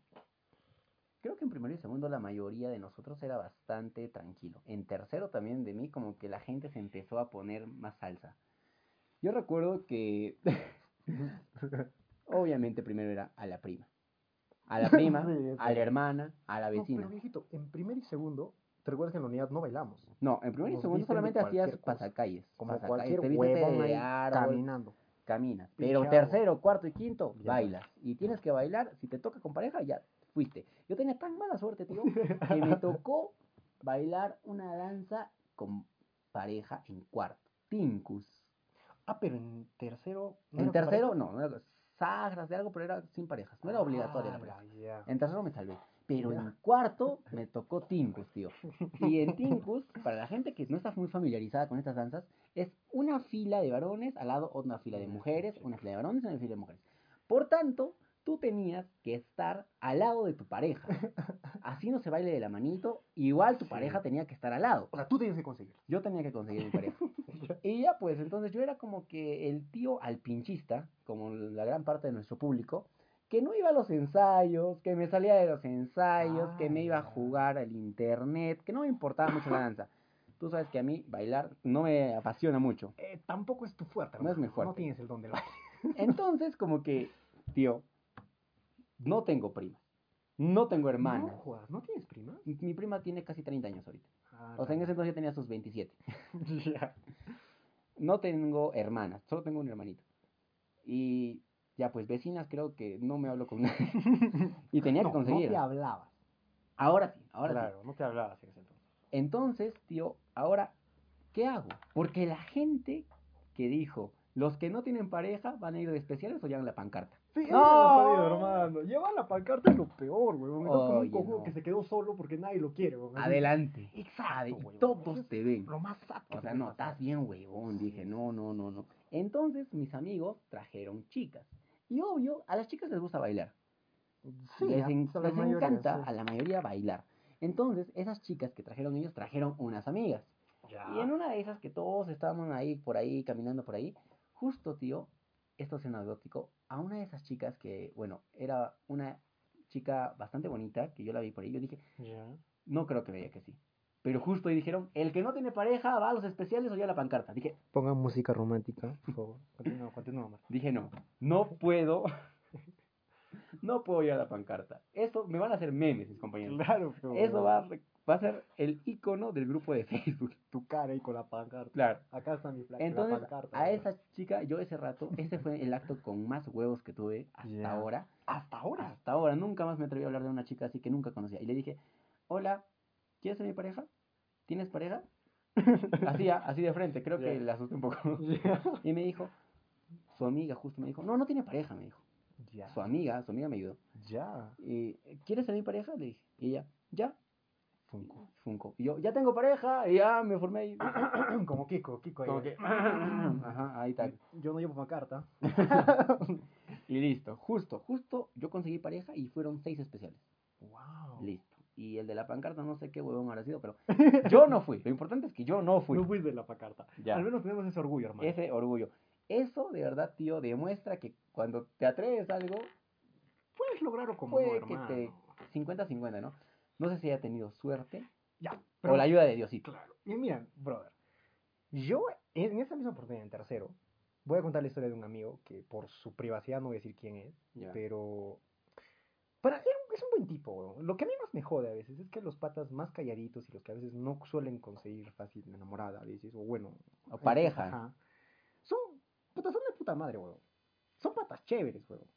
creo que en primero y segundo la mayoría de nosotros era bastante tranquilo. En tercero también de mí como que la gente se empezó a poner más salsa. Yo recuerdo que obviamente primero era a la prima. A la prima, Sí, a la hermana, a la No, vecina. pero viejito, en primer y segundo, ¿te recuerdas que en la unidad no bailamos? No, en primero y Nos segundo solamente hacías cosa. pasacalles. Como pasacalles, cualquier te de árbol, caminando. Caminas. Pero tercero, cuarto y quinto, Ya. bailas. Y tienes que bailar, si te toca con pareja, ya fuiste. Yo tenía tan mala suerte, tío, que me tocó bailar una danza con pareja en cuarto. Tincus. Ah, pero en tercero. ¿no En tercero, pareja? no, no era sagras de algo, pero era sin parejas. No era obligatoria la Ah, pareja. ya. En tercero me salvé. Pero en cuarto me tocó Tincus, tío. Y en Tincus, para la gente que no está muy familiarizada con estas danzas, es una fila de varones, al lado una fila de mujeres, una fila de varones y una fila de mujeres. Por tanto, tú tenías que estar al lado de tu pareja. Así no se baile de la manito, igual tu Sí. pareja tenía que estar al lado. O sea, tú tenías que conseguirlo. Yo tenía que conseguir mi pareja. Y ya pues, entonces yo era como que el tío alpinchista, como la gran parte de nuestro público, que no iba a los ensayos, que me salía de los ensayos, que me iba a Ah, jugar al internet, que no me importaba mucho la danza. Tú sabes que a mí bailar no me apasiona mucho. Eh, tampoco es tu fuerte, No es hermano. mi fuerte. No tienes el don del baile. Entonces, como que, tío, no tengo primas, no tengo No hermanas. jodas, ¿no tienes prima? Mi mi prima tiene casi 30 años ahorita. Ah, O sea, en ese entonces yo tenía sus 27. Ya. No tengo hermanas, solo tengo un hermanito. Y ya, pues vecinas creo que no me hablo con nadie. Y tenía que conseguir. No te hablabas. Ahora sí, ahora sí. claro, no te hablabas en ese entonces. Entonces, tío, ahora, ¿qué hago? Porque la gente que dijo, los que no tienen pareja van a ir de especiales o llevan la pancarta. Sí, ¡No! es hermano. Llevar la pancarta es lo peor, weón. Estás como un cojudo no. que se quedó solo porque nadie lo quiere, weón. Adelante. Exacto, weón. Todos es te ven. Lo más que O sea, no, estás bien. Sí. Dije, no, no, no, no. Entonces, mis amigos trajeron chicas. Y obvio, a las chicas les gusta bailar. Sí, les en- la les mayoría, encanta sí. a la mayoría bailar. Entonces, esas chicas que trajeron ellos trajeron unas amigas. Ya. Y en una de esas que todos estábamos ahí, por ahí, caminando por ahí, justo, tío, esto es anecdótico, a una de esas chicas que, bueno, era una chica bastante bonita, que yo la vi por ahí, yo dije, Ya. no creo que diga que sí. Pero justo ahí dijeron, el que no tiene pareja va a los especiales o ya a la pancarta. Dije, Pongan música romántica, por favor. Continúa, continúa, Mar. dije no, no puedo, no puedo ir a la pancarta. Eso me van a hacer memes, mis compañeros. Claro, pero. Eso va, a va a ser el icono del grupo de Facebook. Tu cara ahí con la pancarta. Claro. Acá está mi placa. Entonces, la pancarta. a esa chica, yo ese rato, ese fue el acto con más huevos que tuve hasta ahora. Hasta ahora. Hasta ahora, nunca más me atreví a hablar de una chica así que nunca conocía. Y le dije, hola, ¿quieres ser mi pareja? ¿Tienes pareja? Así, así de frente, creo que le asusté un poco. Y me dijo, su amiga justo me dijo, no, no tiene pareja, me dijo. Su amiga, su amiga me ayudó. Ya. Y, ¿quieres ser mi pareja? Le dije. Y ella, ya. Funko. Funko. Y yo, ya tengo pareja, y ya me formé ahí. Como Kiko, Kiko ahí. Como güey. que, ajá, ahí está. Yo no llevo una carta. Y listo, justo, justo yo conseguí pareja y fueron seis especiales. wow. Listo. Y el de la pancarta no sé qué huevón habrá sido, pero yo no fui. Lo importante es que yo no fui. No fuiste la pacarta. Ya. Al menos tenemos ese orgullo, hermano. Ese orgullo. Eso de verdad, tío, demuestra que cuando te atreves a algo, Puedes lograrlo como puede no, que hermano. te 50-50, ¿no? No sé si haya tenido suerte Ya. o la ayuda de Diosito. Claro. Y mira, brother. Yo, en esa misma oportunidad, en tercero, voy a contar la historia de un amigo que por su privacidad no voy a decir quién es, Ya. pero. Para, era es un buen tipo, weón. Lo que a mí más me jode a veces es que los patas más calladitos y los que a veces no suelen conseguir fácil enamorada a veces, o bueno. O pareja. ajá, son, puta, son de puta madre, weón. Son patas chéveres, weón.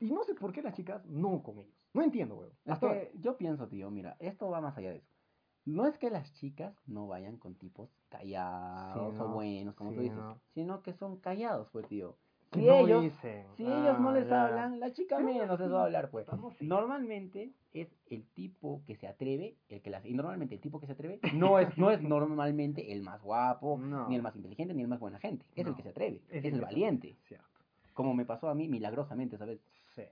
Y no sé por qué las chicas no con ellos. No entiendo, weón. Es Hasta que yo pienso, tío, mira, esto va más allá de eso. No es que las chicas no vayan con tipos callados o no, buenos, como tú sí, dices, no. sino que son callados, pues, tío. Si no ellos, dicen. si ellos no Ah, les ya. hablan, la chica menos les va a hablar, pues. Normalmente es el tipo que se atreve, el que las... Y normalmente el tipo que se atreve no es, no es normalmente el más guapo, No. ni el más inteligente, ni el más buena gente. Es el No. que se atreve, es, el el valiente. Cierto. Como me pasó a mí milagrosamente, ¿sabes? Sí.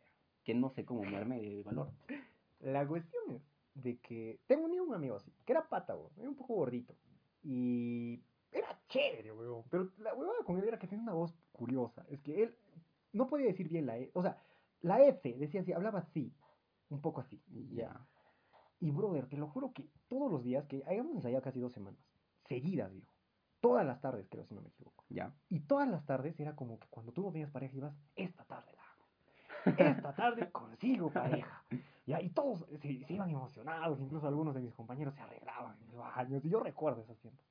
Que no sé cómo me armé de valor. La cuestión es de que tengo un, amigo así, que era pata, weón, era un poco gordito. Y era chévere, weón. Pero la huevada con él era que tenía una voz curiosa. Es que él no podía decir bien la E. O sea, la F decía así, hablaba así. Un poco así. Ya. Y brother, te lo juro que todos los días, que hayamos ensayado casi dos semanas, seguidas, viejo. Todas las tardes, creo, si no me equivoco. Ya. Y todas las tardes era como que cuando tú no tenías pareja ibas, esta tarde la hago. Esta tarde consigo pareja. Ya, y todos se, se iban emocionados, incluso algunos de mis compañeros se arreglaban en el baño. Y yo recuerdo esos tiempos.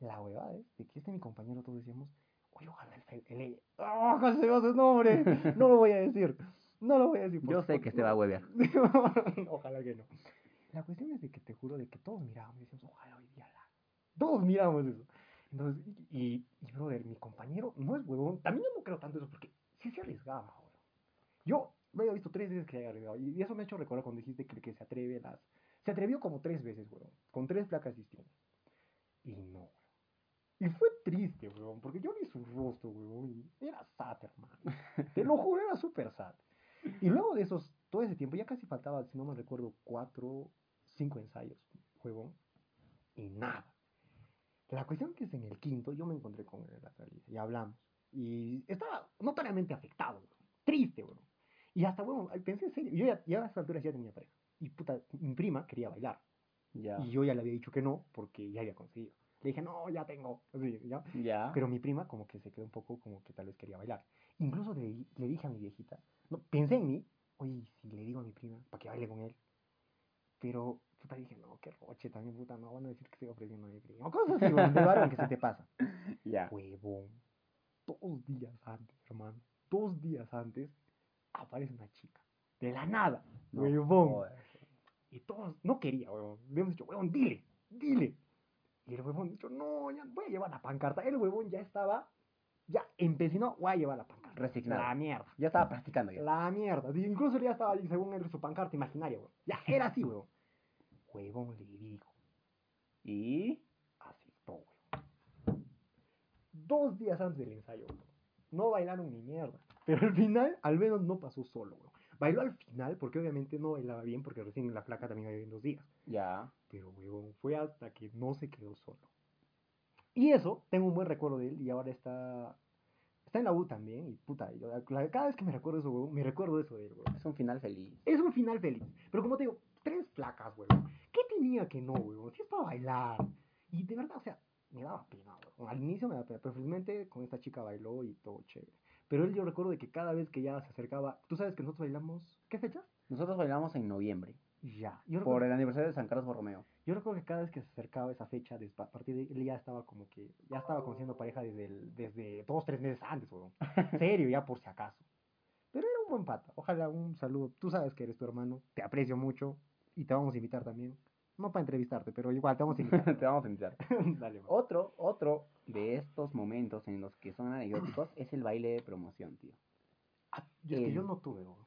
La huevada es de que este mi compañero todos decíamos, oye, ojalá el fe- el ¡Oh, casi se va su nombre! No lo voy a decir. No lo voy a decir. por Yo sé favor, que se va a huevear. Ojalá que no. La cuestión es de que te juro de que todos mirábamos y decíamos, ojalá hoy día la. haga". Todos mirábamos eso. Entonces, y, y brother, mi compañero no es huevón. También yo no creo tanto eso porque sí se arriesgaba, huevón. Yo me había visto tres veces que había arriesgado. Y eso me ha hecho recordar cuando dijiste que que se atreve las. Se atrevió como tres veces, huevón. Con tres placas distintas. Y no, huevón. Y fue triste, huevón, porque yo vi su rostro, huevón, y era sad, hermano. Te lo juro, era súper sad. Y luego de esos, todo ese tiempo, ya casi faltaba, si no me recuerdo, cuatro, cinco ensayos, huevón, y nada. La cuestión que es en el quinto, yo me encontré con la salida y hablamos. Y estaba notoriamente afectado, huevón, triste, huevón. Y hasta, huevón, pensé en serio, yo ya, ya a esa altura ya tenía pareja. Y puta, mi prima quería bailar. Ya. Y yo ya le había dicho que no, porque ya había conseguido. Le dije, no, ya tengo. Así, ¿ya? Ya. Pero mi prima como que se quedó un poco como que tal vez quería bailar. Incluso le, le dije a mi viejita, no, pensé en mí, oye, si le digo a mi prima para que baile con él. Pero, puta, dije, no, qué roche también, puta, no van a decir que estoy ofreciendo a mi prima. Cosas así, de varón que se te pasa. Ya. Huevón. Dos días antes, hermano. Dos días antes aparece una chica. De la nada. No huevón. Y todos, no quería, huevón. Le hemos dicho, huevón, dile, dile. Y el huevón dicho, no, ya voy a llevar la pancarta. El huevón ya estaba, ya empecinó, voy a llevar la pancarta. Resignado. La mierda. Ya estaba practicando ya. La mierda. Incluso ya estaba, según él, su pancarta imaginaria, huevón. Ya era así, huevón. Huevón le dijo, Y. aceptó, huevón. Dos días antes del ensayo, huevón. No bailaron ni mierda. Pero al final, al menos no pasó solo, huevón. Bailó al final porque obviamente no bailaba bien porque recién la flaca también había bien dos días. Ya. Pero, huevón, fue hasta que no se quedó solo. Y eso, tengo un buen recuerdo de él y ahora está... Está en la U también y puta, yo- la- cada vez que me recuerdo eso, me recuerdo eso de él. Es un final feliz. Es un final feliz. Pero como te digo, tres placas, huevón. ¿Qué tenía que no, huevón? Si es para bailar. Y de verdad, o sea, me daba pena, huevón. Al inicio me daba pena, pero felizmente con esta chica bailó y todo chévere. Pero él yo recuerdo de que cada vez que ya se acercaba, tú sabes que nosotros bailamos, ¿qué fecha? Nosotros bailamos en noviembre. Ya. Yo recuerdo- Por el aniversario de San Carlos Borromeo. Yo recuerdo que cada vez que se acercaba esa fecha, a partir de él ya estaba como que, ya estaba conociendo pareja desde, el- desde dos, tres meses antes, weón. Serio, ya por si acaso. Pero era un buen pata. Ojalá un saludo. Tú sabes que eres tu hermano, te aprecio mucho y te vamos a invitar también. No para entrevistarte, pero igual te vamos a invitar. Te vamos a invitar. Dale, weón. Otro, otro de estos momentos en los que son anecdóticos es el baile de promoción, tío. Ah, yo- es que yo el- no tuve, weón.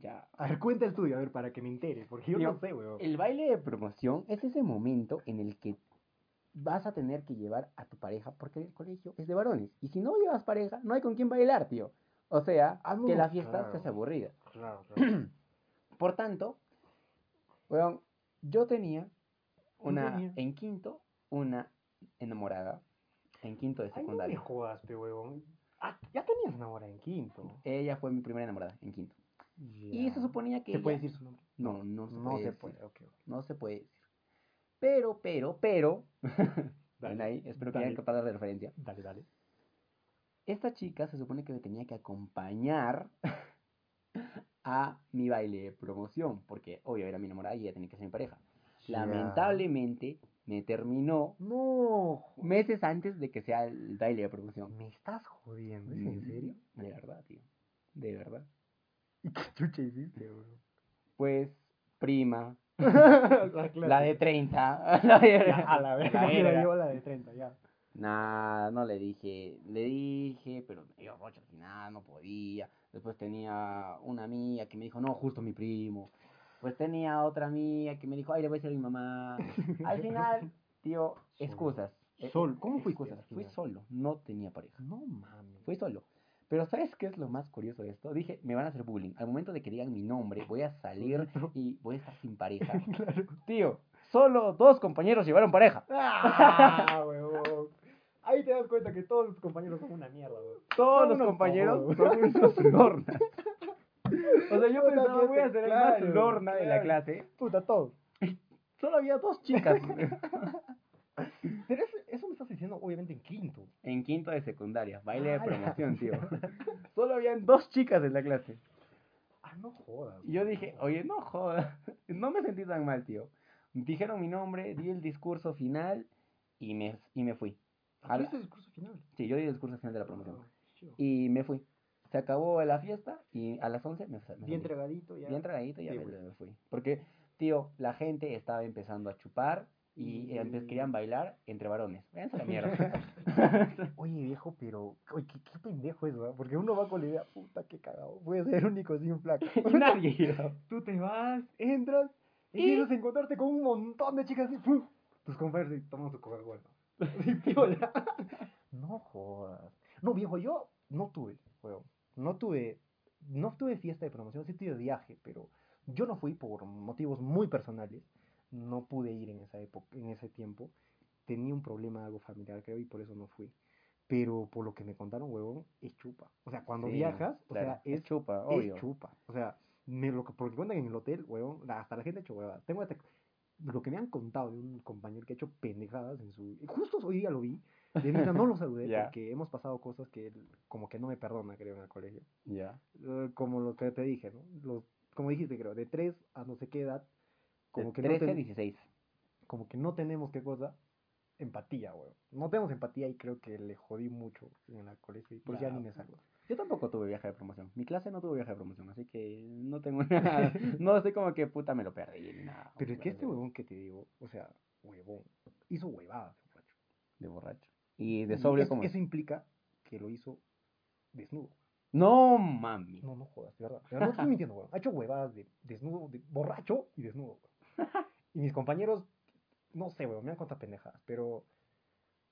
Ya, A ver, cuenta el tuyo, a ver, para que me entere, porque yo no sé, weón. El baile de promoción es ese momento en el que vas a tener que llevar a tu pareja porque el colegio es de varones. Y si no llevas pareja, no hay con quién bailar, tío. O sea, Ah, que no, la fiesta claro. se hace aburrida. Claro, claro. Por tanto, weón, yo tenía una tenía? en quinto, una enamorada en quinto de Ay, no me secundaria. jodas, pe, huevón. Ah, ya tenías una hora en quinto. Ella fue mi primera enamorada en quinto. Y se suponía que ¿Se puede decir su nombre? No, no se no puede se decir. puede. No se puede decir. Pero, pero, pero, Dale, ahí, espero que dale. hayan captado la referencia. Dale, dale. Esta chica se supone que me tenía que acompañar a mi baile de promoción, porque obvio era mi enamorada y ella tenía que ser mi pareja. Lamentablemente me terminó No, meses antes de que sea el baile de promoción. me estás jodiendo, ¿es en Mm, serio? De verdad, tío. De verdad. ¿Y qué chucha hiciste, bro? Pues, prima, la, la de 30. La de, Ya, a la vez, la la verga. llevo la de 30, ya. Nah, no le dije, le dije, pero me dio rocha al final, no podía. Después tenía una amiga que me dijo, no, justo mi primo. Pues tenía otra amiga que me dijo, ay, le voy a decir a mi mamá. Al final, tío, excusas. Solo. ¿Cómo fuiste excusas. Fui solo, no tenía pareja. No mames. Fui solo. Pero ¿sabes qué es lo más curioso de esto? Dije, me van a hacer bullying. Al momento de que digan mi nombre, voy a salir y voy a estar sin pareja. claro. Tío, solo dos compañeros llevaron pareja. ¡Ah, huevón! Ahí te das cuenta que todos tus compañeros son una mierda, huevón. Todos Son los unos compañeros cojudos. son unos lornas. O sea, yo pensaba, que voy a ser el más claro, lorna de la clase. Puta, todos. Solo había dos chicas. Obviamente, en quinto. en quinto de secundaria, baile de Ah, promoción, tío. Solo habían dos chicas en la clase. Ah, no jodas. Y yo dije, oye, no jodas. No me sentí tan mal, tío. Dijeron mi nombre, di el discurso final y me, y me fui. ¿Ah, a la- ¿Tuviste el discurso final? Sí, yo di el discurso final de la promoción. Ah. Y me fui. Se acabó la fiesta y a las 11 me, me Bien entregadito ya. Bien tragadito y ya Sí, me, me fui. Porque, tío, la gente estaba empezando a chupar y Y- empe- querían bailar entre varones. Váyanse a la mierda. Oye, viejo, pero. Oye, qué, qué pendejo es, ¿verdad? Porque uno va con la idea, puta, qué cagado. Voy a ser único sin flaca. y nadie. Tú te vas, entras, Y- empiezas a encontrarte con un montón de chicas y ¡pum! Tus compañeros y toman su Coca-Cola. No jodas. No, viejo, yo no tuve, weón. No tuve, no tuve fiesta de promoción, sí tuve viaje, pero yo no fui por motivos muy personales. No pude ir en esa época, en ese tiempo. Tenía un problema algo familiar, creo, y por eso no fui. Pero por lo que me contaron, huevón, es chupa. O sea, cuando Sí, viajas, o claro, sea, es chupa, es obvio. chupa. O sea, me lo que, por lo que cuentan en el hotel, huevón, hasta la gente ha hecho huevadas. Tengo hasta- lo que me han contado de un compañero que ha hecho pendejadas en su... Justo hoy día lo vi. De neta, no lo saludé Ya. porque hemos pasado cosas que él como que no me perdona, creo, en el colegio. Ya. Eh, como lo que te dije, ¿no? Los, como dijiste, creo, de 3 a no sé qué edad, como De que, 13 no a ten- 16. como que no tenemos qué cosa, empatía, huevón. No tenemos empatía y creo que le jodí mucho en el colegio y por eso ya ni me salgo. Yo tampoco tuve viaje de promoción. Mi clase no tuvo viaje de promoción, así que no tengo nada. no sé como que puta me lo perdí ni nada. Pero es que este huevón que te digo, o sea, huevón, hizo huevadas, borracho. De borracho. Y de sobrio como... eso implica que lo hizo desnudo. No, mami. No, no jodas, de verdad. De verdad no estoy mintiendo, huevón. Ha hecho huevadas de desnudo, de borracho y desnudo. huevón. Y mis compañeros, no sé, huevón, me han contado pendejadas, pero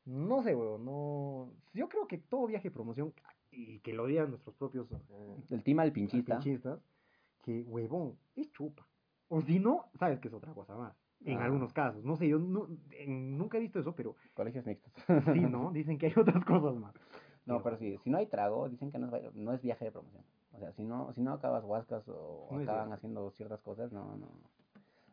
no sé, huevón, no... Yo creo que todo viaje de promoción, y que lo digan nuestros propios eh, El team al pinchista. pinchistas, que huevón, es chupa. O si no, sabes que es otra cosa más. En Ah. algunos casos. No sé, yo en- nunca he visto eso, pero Colegios mixtos. sí, ¿no? Dicen que hay otras cosas más. No, pero sí, si no hay trago, dicen que no es, no es viaje de promoción. O sea, si no, si no acabas huascas o No acaban haciendo ciertas cosas, no, no,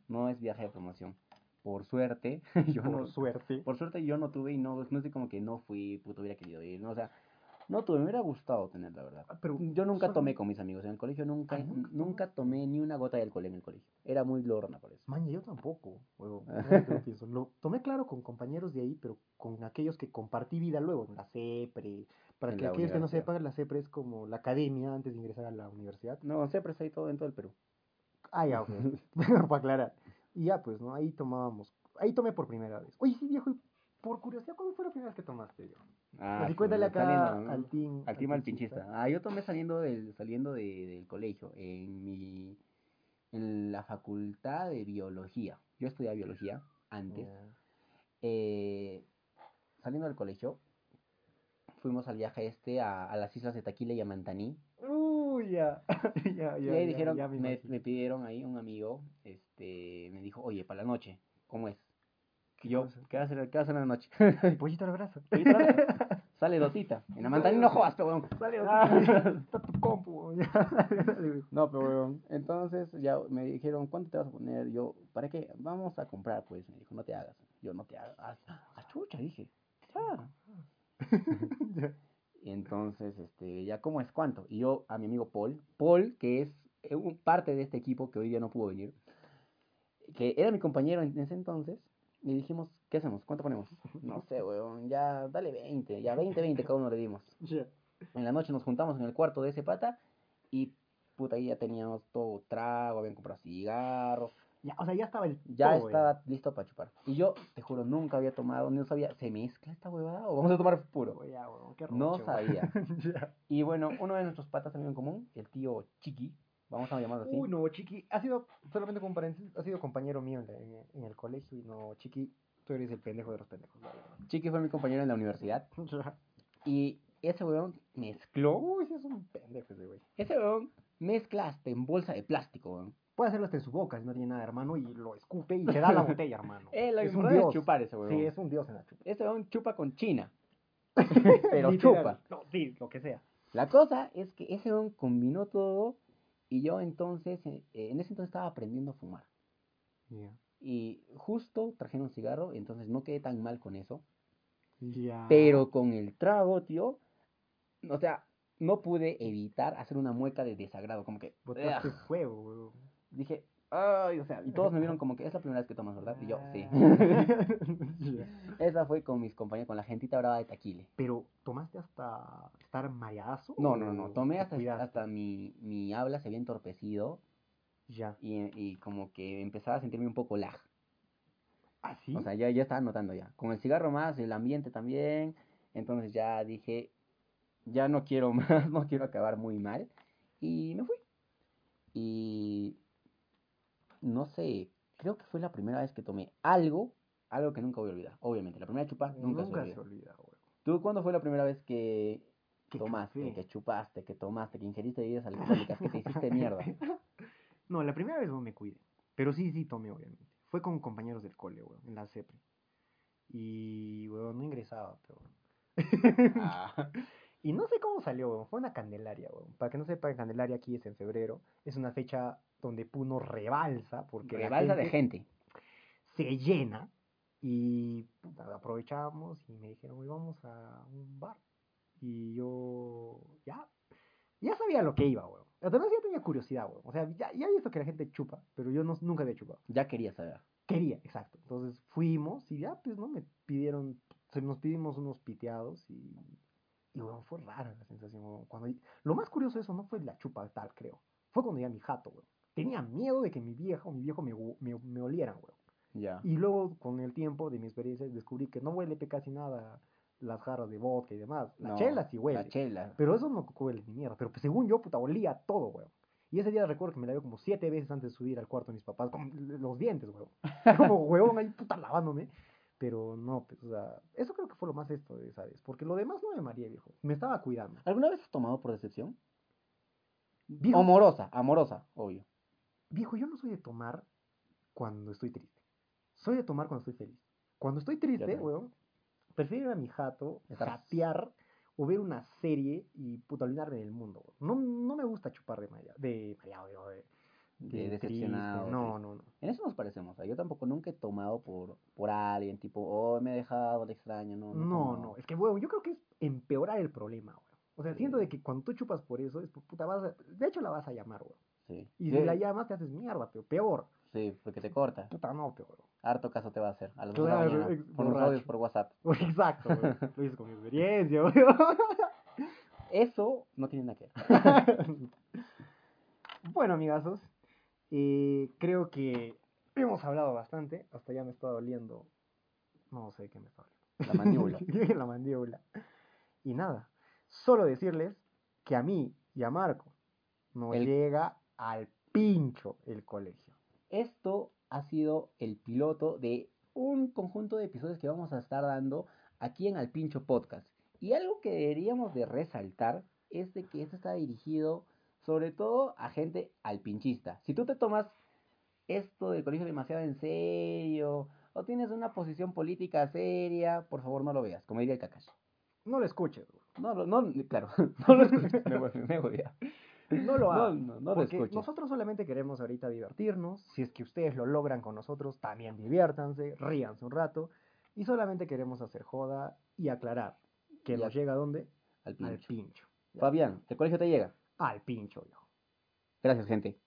no. No es viaje de promoción. Por suerte, yo Por no, suerte. por suerte yo no tuve y no, no sé como que no fui, puto hubiera querido ir, no, o sea, no tuve, me hubiera gustado tener, la verdad. Pero Yo nunca solo- tomé con mis amigos en el colegio, nunca, Ah, ¿nunca nunca, tomé ni una gota de alcohol en el colegio. Era muy lorna por eso. Maña, yo tampoco, huevo. que lo tomé claro con compañeros de ahí, pero con aquellos que compartí vida luego, en la CEPRE. Para En que aquellos que no sepan, la CEPRE es como la academia antes de ingresar a la universidad. No, siempre estoy todo en todo el Perú. Ah, ya, ok. Para aclarar. Y ya, pues, ¿no? Ahí tomábamos. Ahí tomé por primera vez. Oye, sí, viejo, y por curiosidad, ¿cuándo fue la primera vez que tomaste, viejo? Ah, Así cuéntale pues, acá saliendo, ¿no? al team. Al team al pinchista. Ah, yo tomé saliendo del, saliendo de- del colegio, en mi en la facultad de biología. Yo estudiaba biología antes. Eh, saliendo del colegio, fuimos al viaje este a, a las islas de Taquila y Amantaní. Uy, ya. ya, ya. y ahí ya, dijeron, ya me me, pidieron ahí un amigo, este, me dijo, oye, para la noche, ¿cómo es? ¿Qué yo? ¿qué vas a hacer, qué vas a hacer en la noche? Pollito al brazo. Pollito al Sale dosita. En Amantaní no jodas, weón. Sale, Ah. está tu compu. No, pero weón. Entonces ya me dijeron, ¿cuánto te vas a poner? Yo, ¿para qué? Vamos a comprar, pues. Me dijo, no te hagas. Yo, no te hagas. Ah, ah, chucha, dije. Ya. Entonces, este, ya, ¿cómo es cuánto? Y yo a mi amigo Paul, Paul, que es eh, un- parte de este equipo que hoy día no pudo venir, que era mi compañero en ese entonces, y dijimos, ¿qué hacemos? ¿Cuánto ponemos? No sé, weón, ya, dale 20, ya 20, 20 cada uno le dimos. En la noche nos juntamos en el cuarto de ese pata y puta, ahí ya teníamos todo trago, habían comprado cigarros, Ya, o sea, ya estaba el. ya todo, estaba listo para chupar. Y yo, te juro, nunca había tomado, no sabía, ¿se mezcla esta huevada o vamos a tomar puro? Ya, weón, qué No roche, sabía. Ya. Y bueno, uno de nuestros patas también en común, el tío Chiqui, vamos a llamarlo así. Uy, no, Chiqui, ha sido, solamente como paréntesis, ha sido compañero mío en, la- en- en el colegio y no, Chiqui, tú eres el pendejo de los pendejos. Chiqui fue mi compañero en la universidad y ese weón mezcló, Uy, sí es un pendejo ese güey. ese weón mezcla hasta en bolsa de plástico, weón. Puede hacerlo hasta en su boca si no tiene nada, hermano, y lo escupe y se da la botella, hermano. Eh, lo es un es dios. chupar ese weón. Sí, es un dios en la chupa. Ese weón chupa con China, pero Literal. chupa. No, sí, lo que sea. La cosa es que ese weón combinó todo y yo entonces, eh, en ese entonces estaba aprendiendo a fumar. Ya. Y justo trajeron un cigarro, entonces no quedé tan mal con eso. Ya. Pero con el trago, tío, o sea, no pude evitar hacer una mueca de desagrado, como que Botaste fuego, weón. Dije, ay, o sea, y todos me vieron como que es la primera vez que tomas, ¿verdad? Y yo, sí. Ya. Esa fue con mis compañeros, con la gentita brava de Taquile. Pero, ¿tomaste hasta estar mareazo? No, no, no, tomé hasta, hasta mi, mi habla se había entorpecido Ya. y, y como que empezaba a sentirme un poco lag. ¿Ah, sí? O sea, ya, ya estaba notando ya. Con el cigarro más, el ambiente también. Entonces ya dije, ya no quiero más, no quiero acabar muy mal. Y me fui. Y no sé, creo que fue la primera vez que tomé algo, algo que nunca voy a olvidar. Obviamente, la primera chupa nunca, nunca, se se olvida. olvida, weón. ¿Tú cuándo fue la primera vez que tomaste, que chupaste, que tomaste, que ingeriste bebidas alcohólicas, que te hiciste mierda? No, la primera vez no me cuidé. Pero sí, sí tomé, obviamente. Fue con compañeros del cole, weón, en la CEPRE. Y, weón, no ingresaba, pero... Ah, Y no sé cómo salió, weón. Fue una Candelaria, weón. Para que no sepa, Candelaria aquí es en febrero. Es una fecha donde Puno rebalsa, porque rebalsa de gente. se llena. Y puta, aprovechamos y me dijeron, "Oye, vamos a un bar. Y yo ya, ya sabía lo que iba, weón. Además ya tenía curiosidad, weón. O sea, ya, ya había visto que la gente chupa, pero yo no, nunca había chupado. Ya quería saber. Quería, exacto. Entonces fuimos y ya, pues, ¿no? Me pidieron, se nos pedimos unos piteados y, y bueno, fue rara la sensación, weón. Cuando, lo más curioso de eso no fue la chupa tal, creo. Fue cuando ya mi jato, weón. Tenía miedo de que mi vieja o mi viejo me, me, me olieran, weón. Ya. Y luego, con el tiempo de mi experiencia, descubrí que no huele casi nada las jarras de vodka y demás. La No, chela sí huele. La chela. Pero eso no huele ni mierda. Pero pues, según yo, puta, olía todo, weón. Y ese día recuerdo que me la dio como siete veces antes de subir al cuarto de mis papás, con los dientes, weón. Como huevón ahí, puta, lavándome. Pero no, pues, o sea, eso creo que fue lo más esto de esa vez. Porque lo demás no me maría, viejo. Me estaba cuidando. ¿Alguna vez has tomado por decepción? Viejo, Amorosa, amorosa, obvio. viejo, yo no soy de tomar cuando estoy triste. Soy de tomar cuando estoy feliz. Cuando estoy triste, weón, prefiero ir a mi jato, jatear o ver una serie y puta olvidarme del mundo. weón. No, no me gusta chupar de mareado, de mareado, digo, de, De de decepcionado, triste. No, no, no. En eso nos parecemos. Yo tampoco nunca he tomado por, tipo, oh, me he dejado, le extraño. No, No, no. no, es que, weón, yo creo que es empeorar el problema, weón. O sea, siento Sí. de que cuando tú chupas por eso, es, puta, vas a- de hecho la vas a llamar, weón. Sí. Y si la llamas, te haces mierda, pero peor. Sí, porque te corta. Puta, no, peor. Harto caso te va a hacer. A las dos de Claro, la mañana. ex- Por audios por WhatsApp. Exacto, weón. Lo hice con mi experiencia, weón. Eso no tiene nada que ver. bueno, amigazos, eh, creo que hemos hablado bastante. Hasta ya me está doliendo. No sé qué me está doliendo. La mandíbula. la mandíbula. Y nada, solo decirles que a mí y a Marco nos El- llega al pincho el colegio. Esto ha sido el piloto de un conjunto de episodios que vamos a estar dando aquí en Al Pincho Podcast. Y algo que deberíamos de resaltar es de que esto está dirigido sobre todo a gente alpinchista. Si tú te tomas esto del colegio demasiado en serio o tienes una posición política seria, por favor no lo veas, como diría el Kakashi. No lo escuches. No, lo- no, claro, no lo escuches, me, me No lo No, hagan. no, no lo porque escuches. nosotros solamente queremos ahorita divertirnos. Si es que ustedes lo logran con nosotros, también diviértanse, ríanse un rato. Y solamente queremos hacer joda y aclarar que Y nos llega a dónde? Al Al pincho. pincho. Ya. Fabián, ¿el colegio te llega? Al pincho, viejo. Gracias, gente.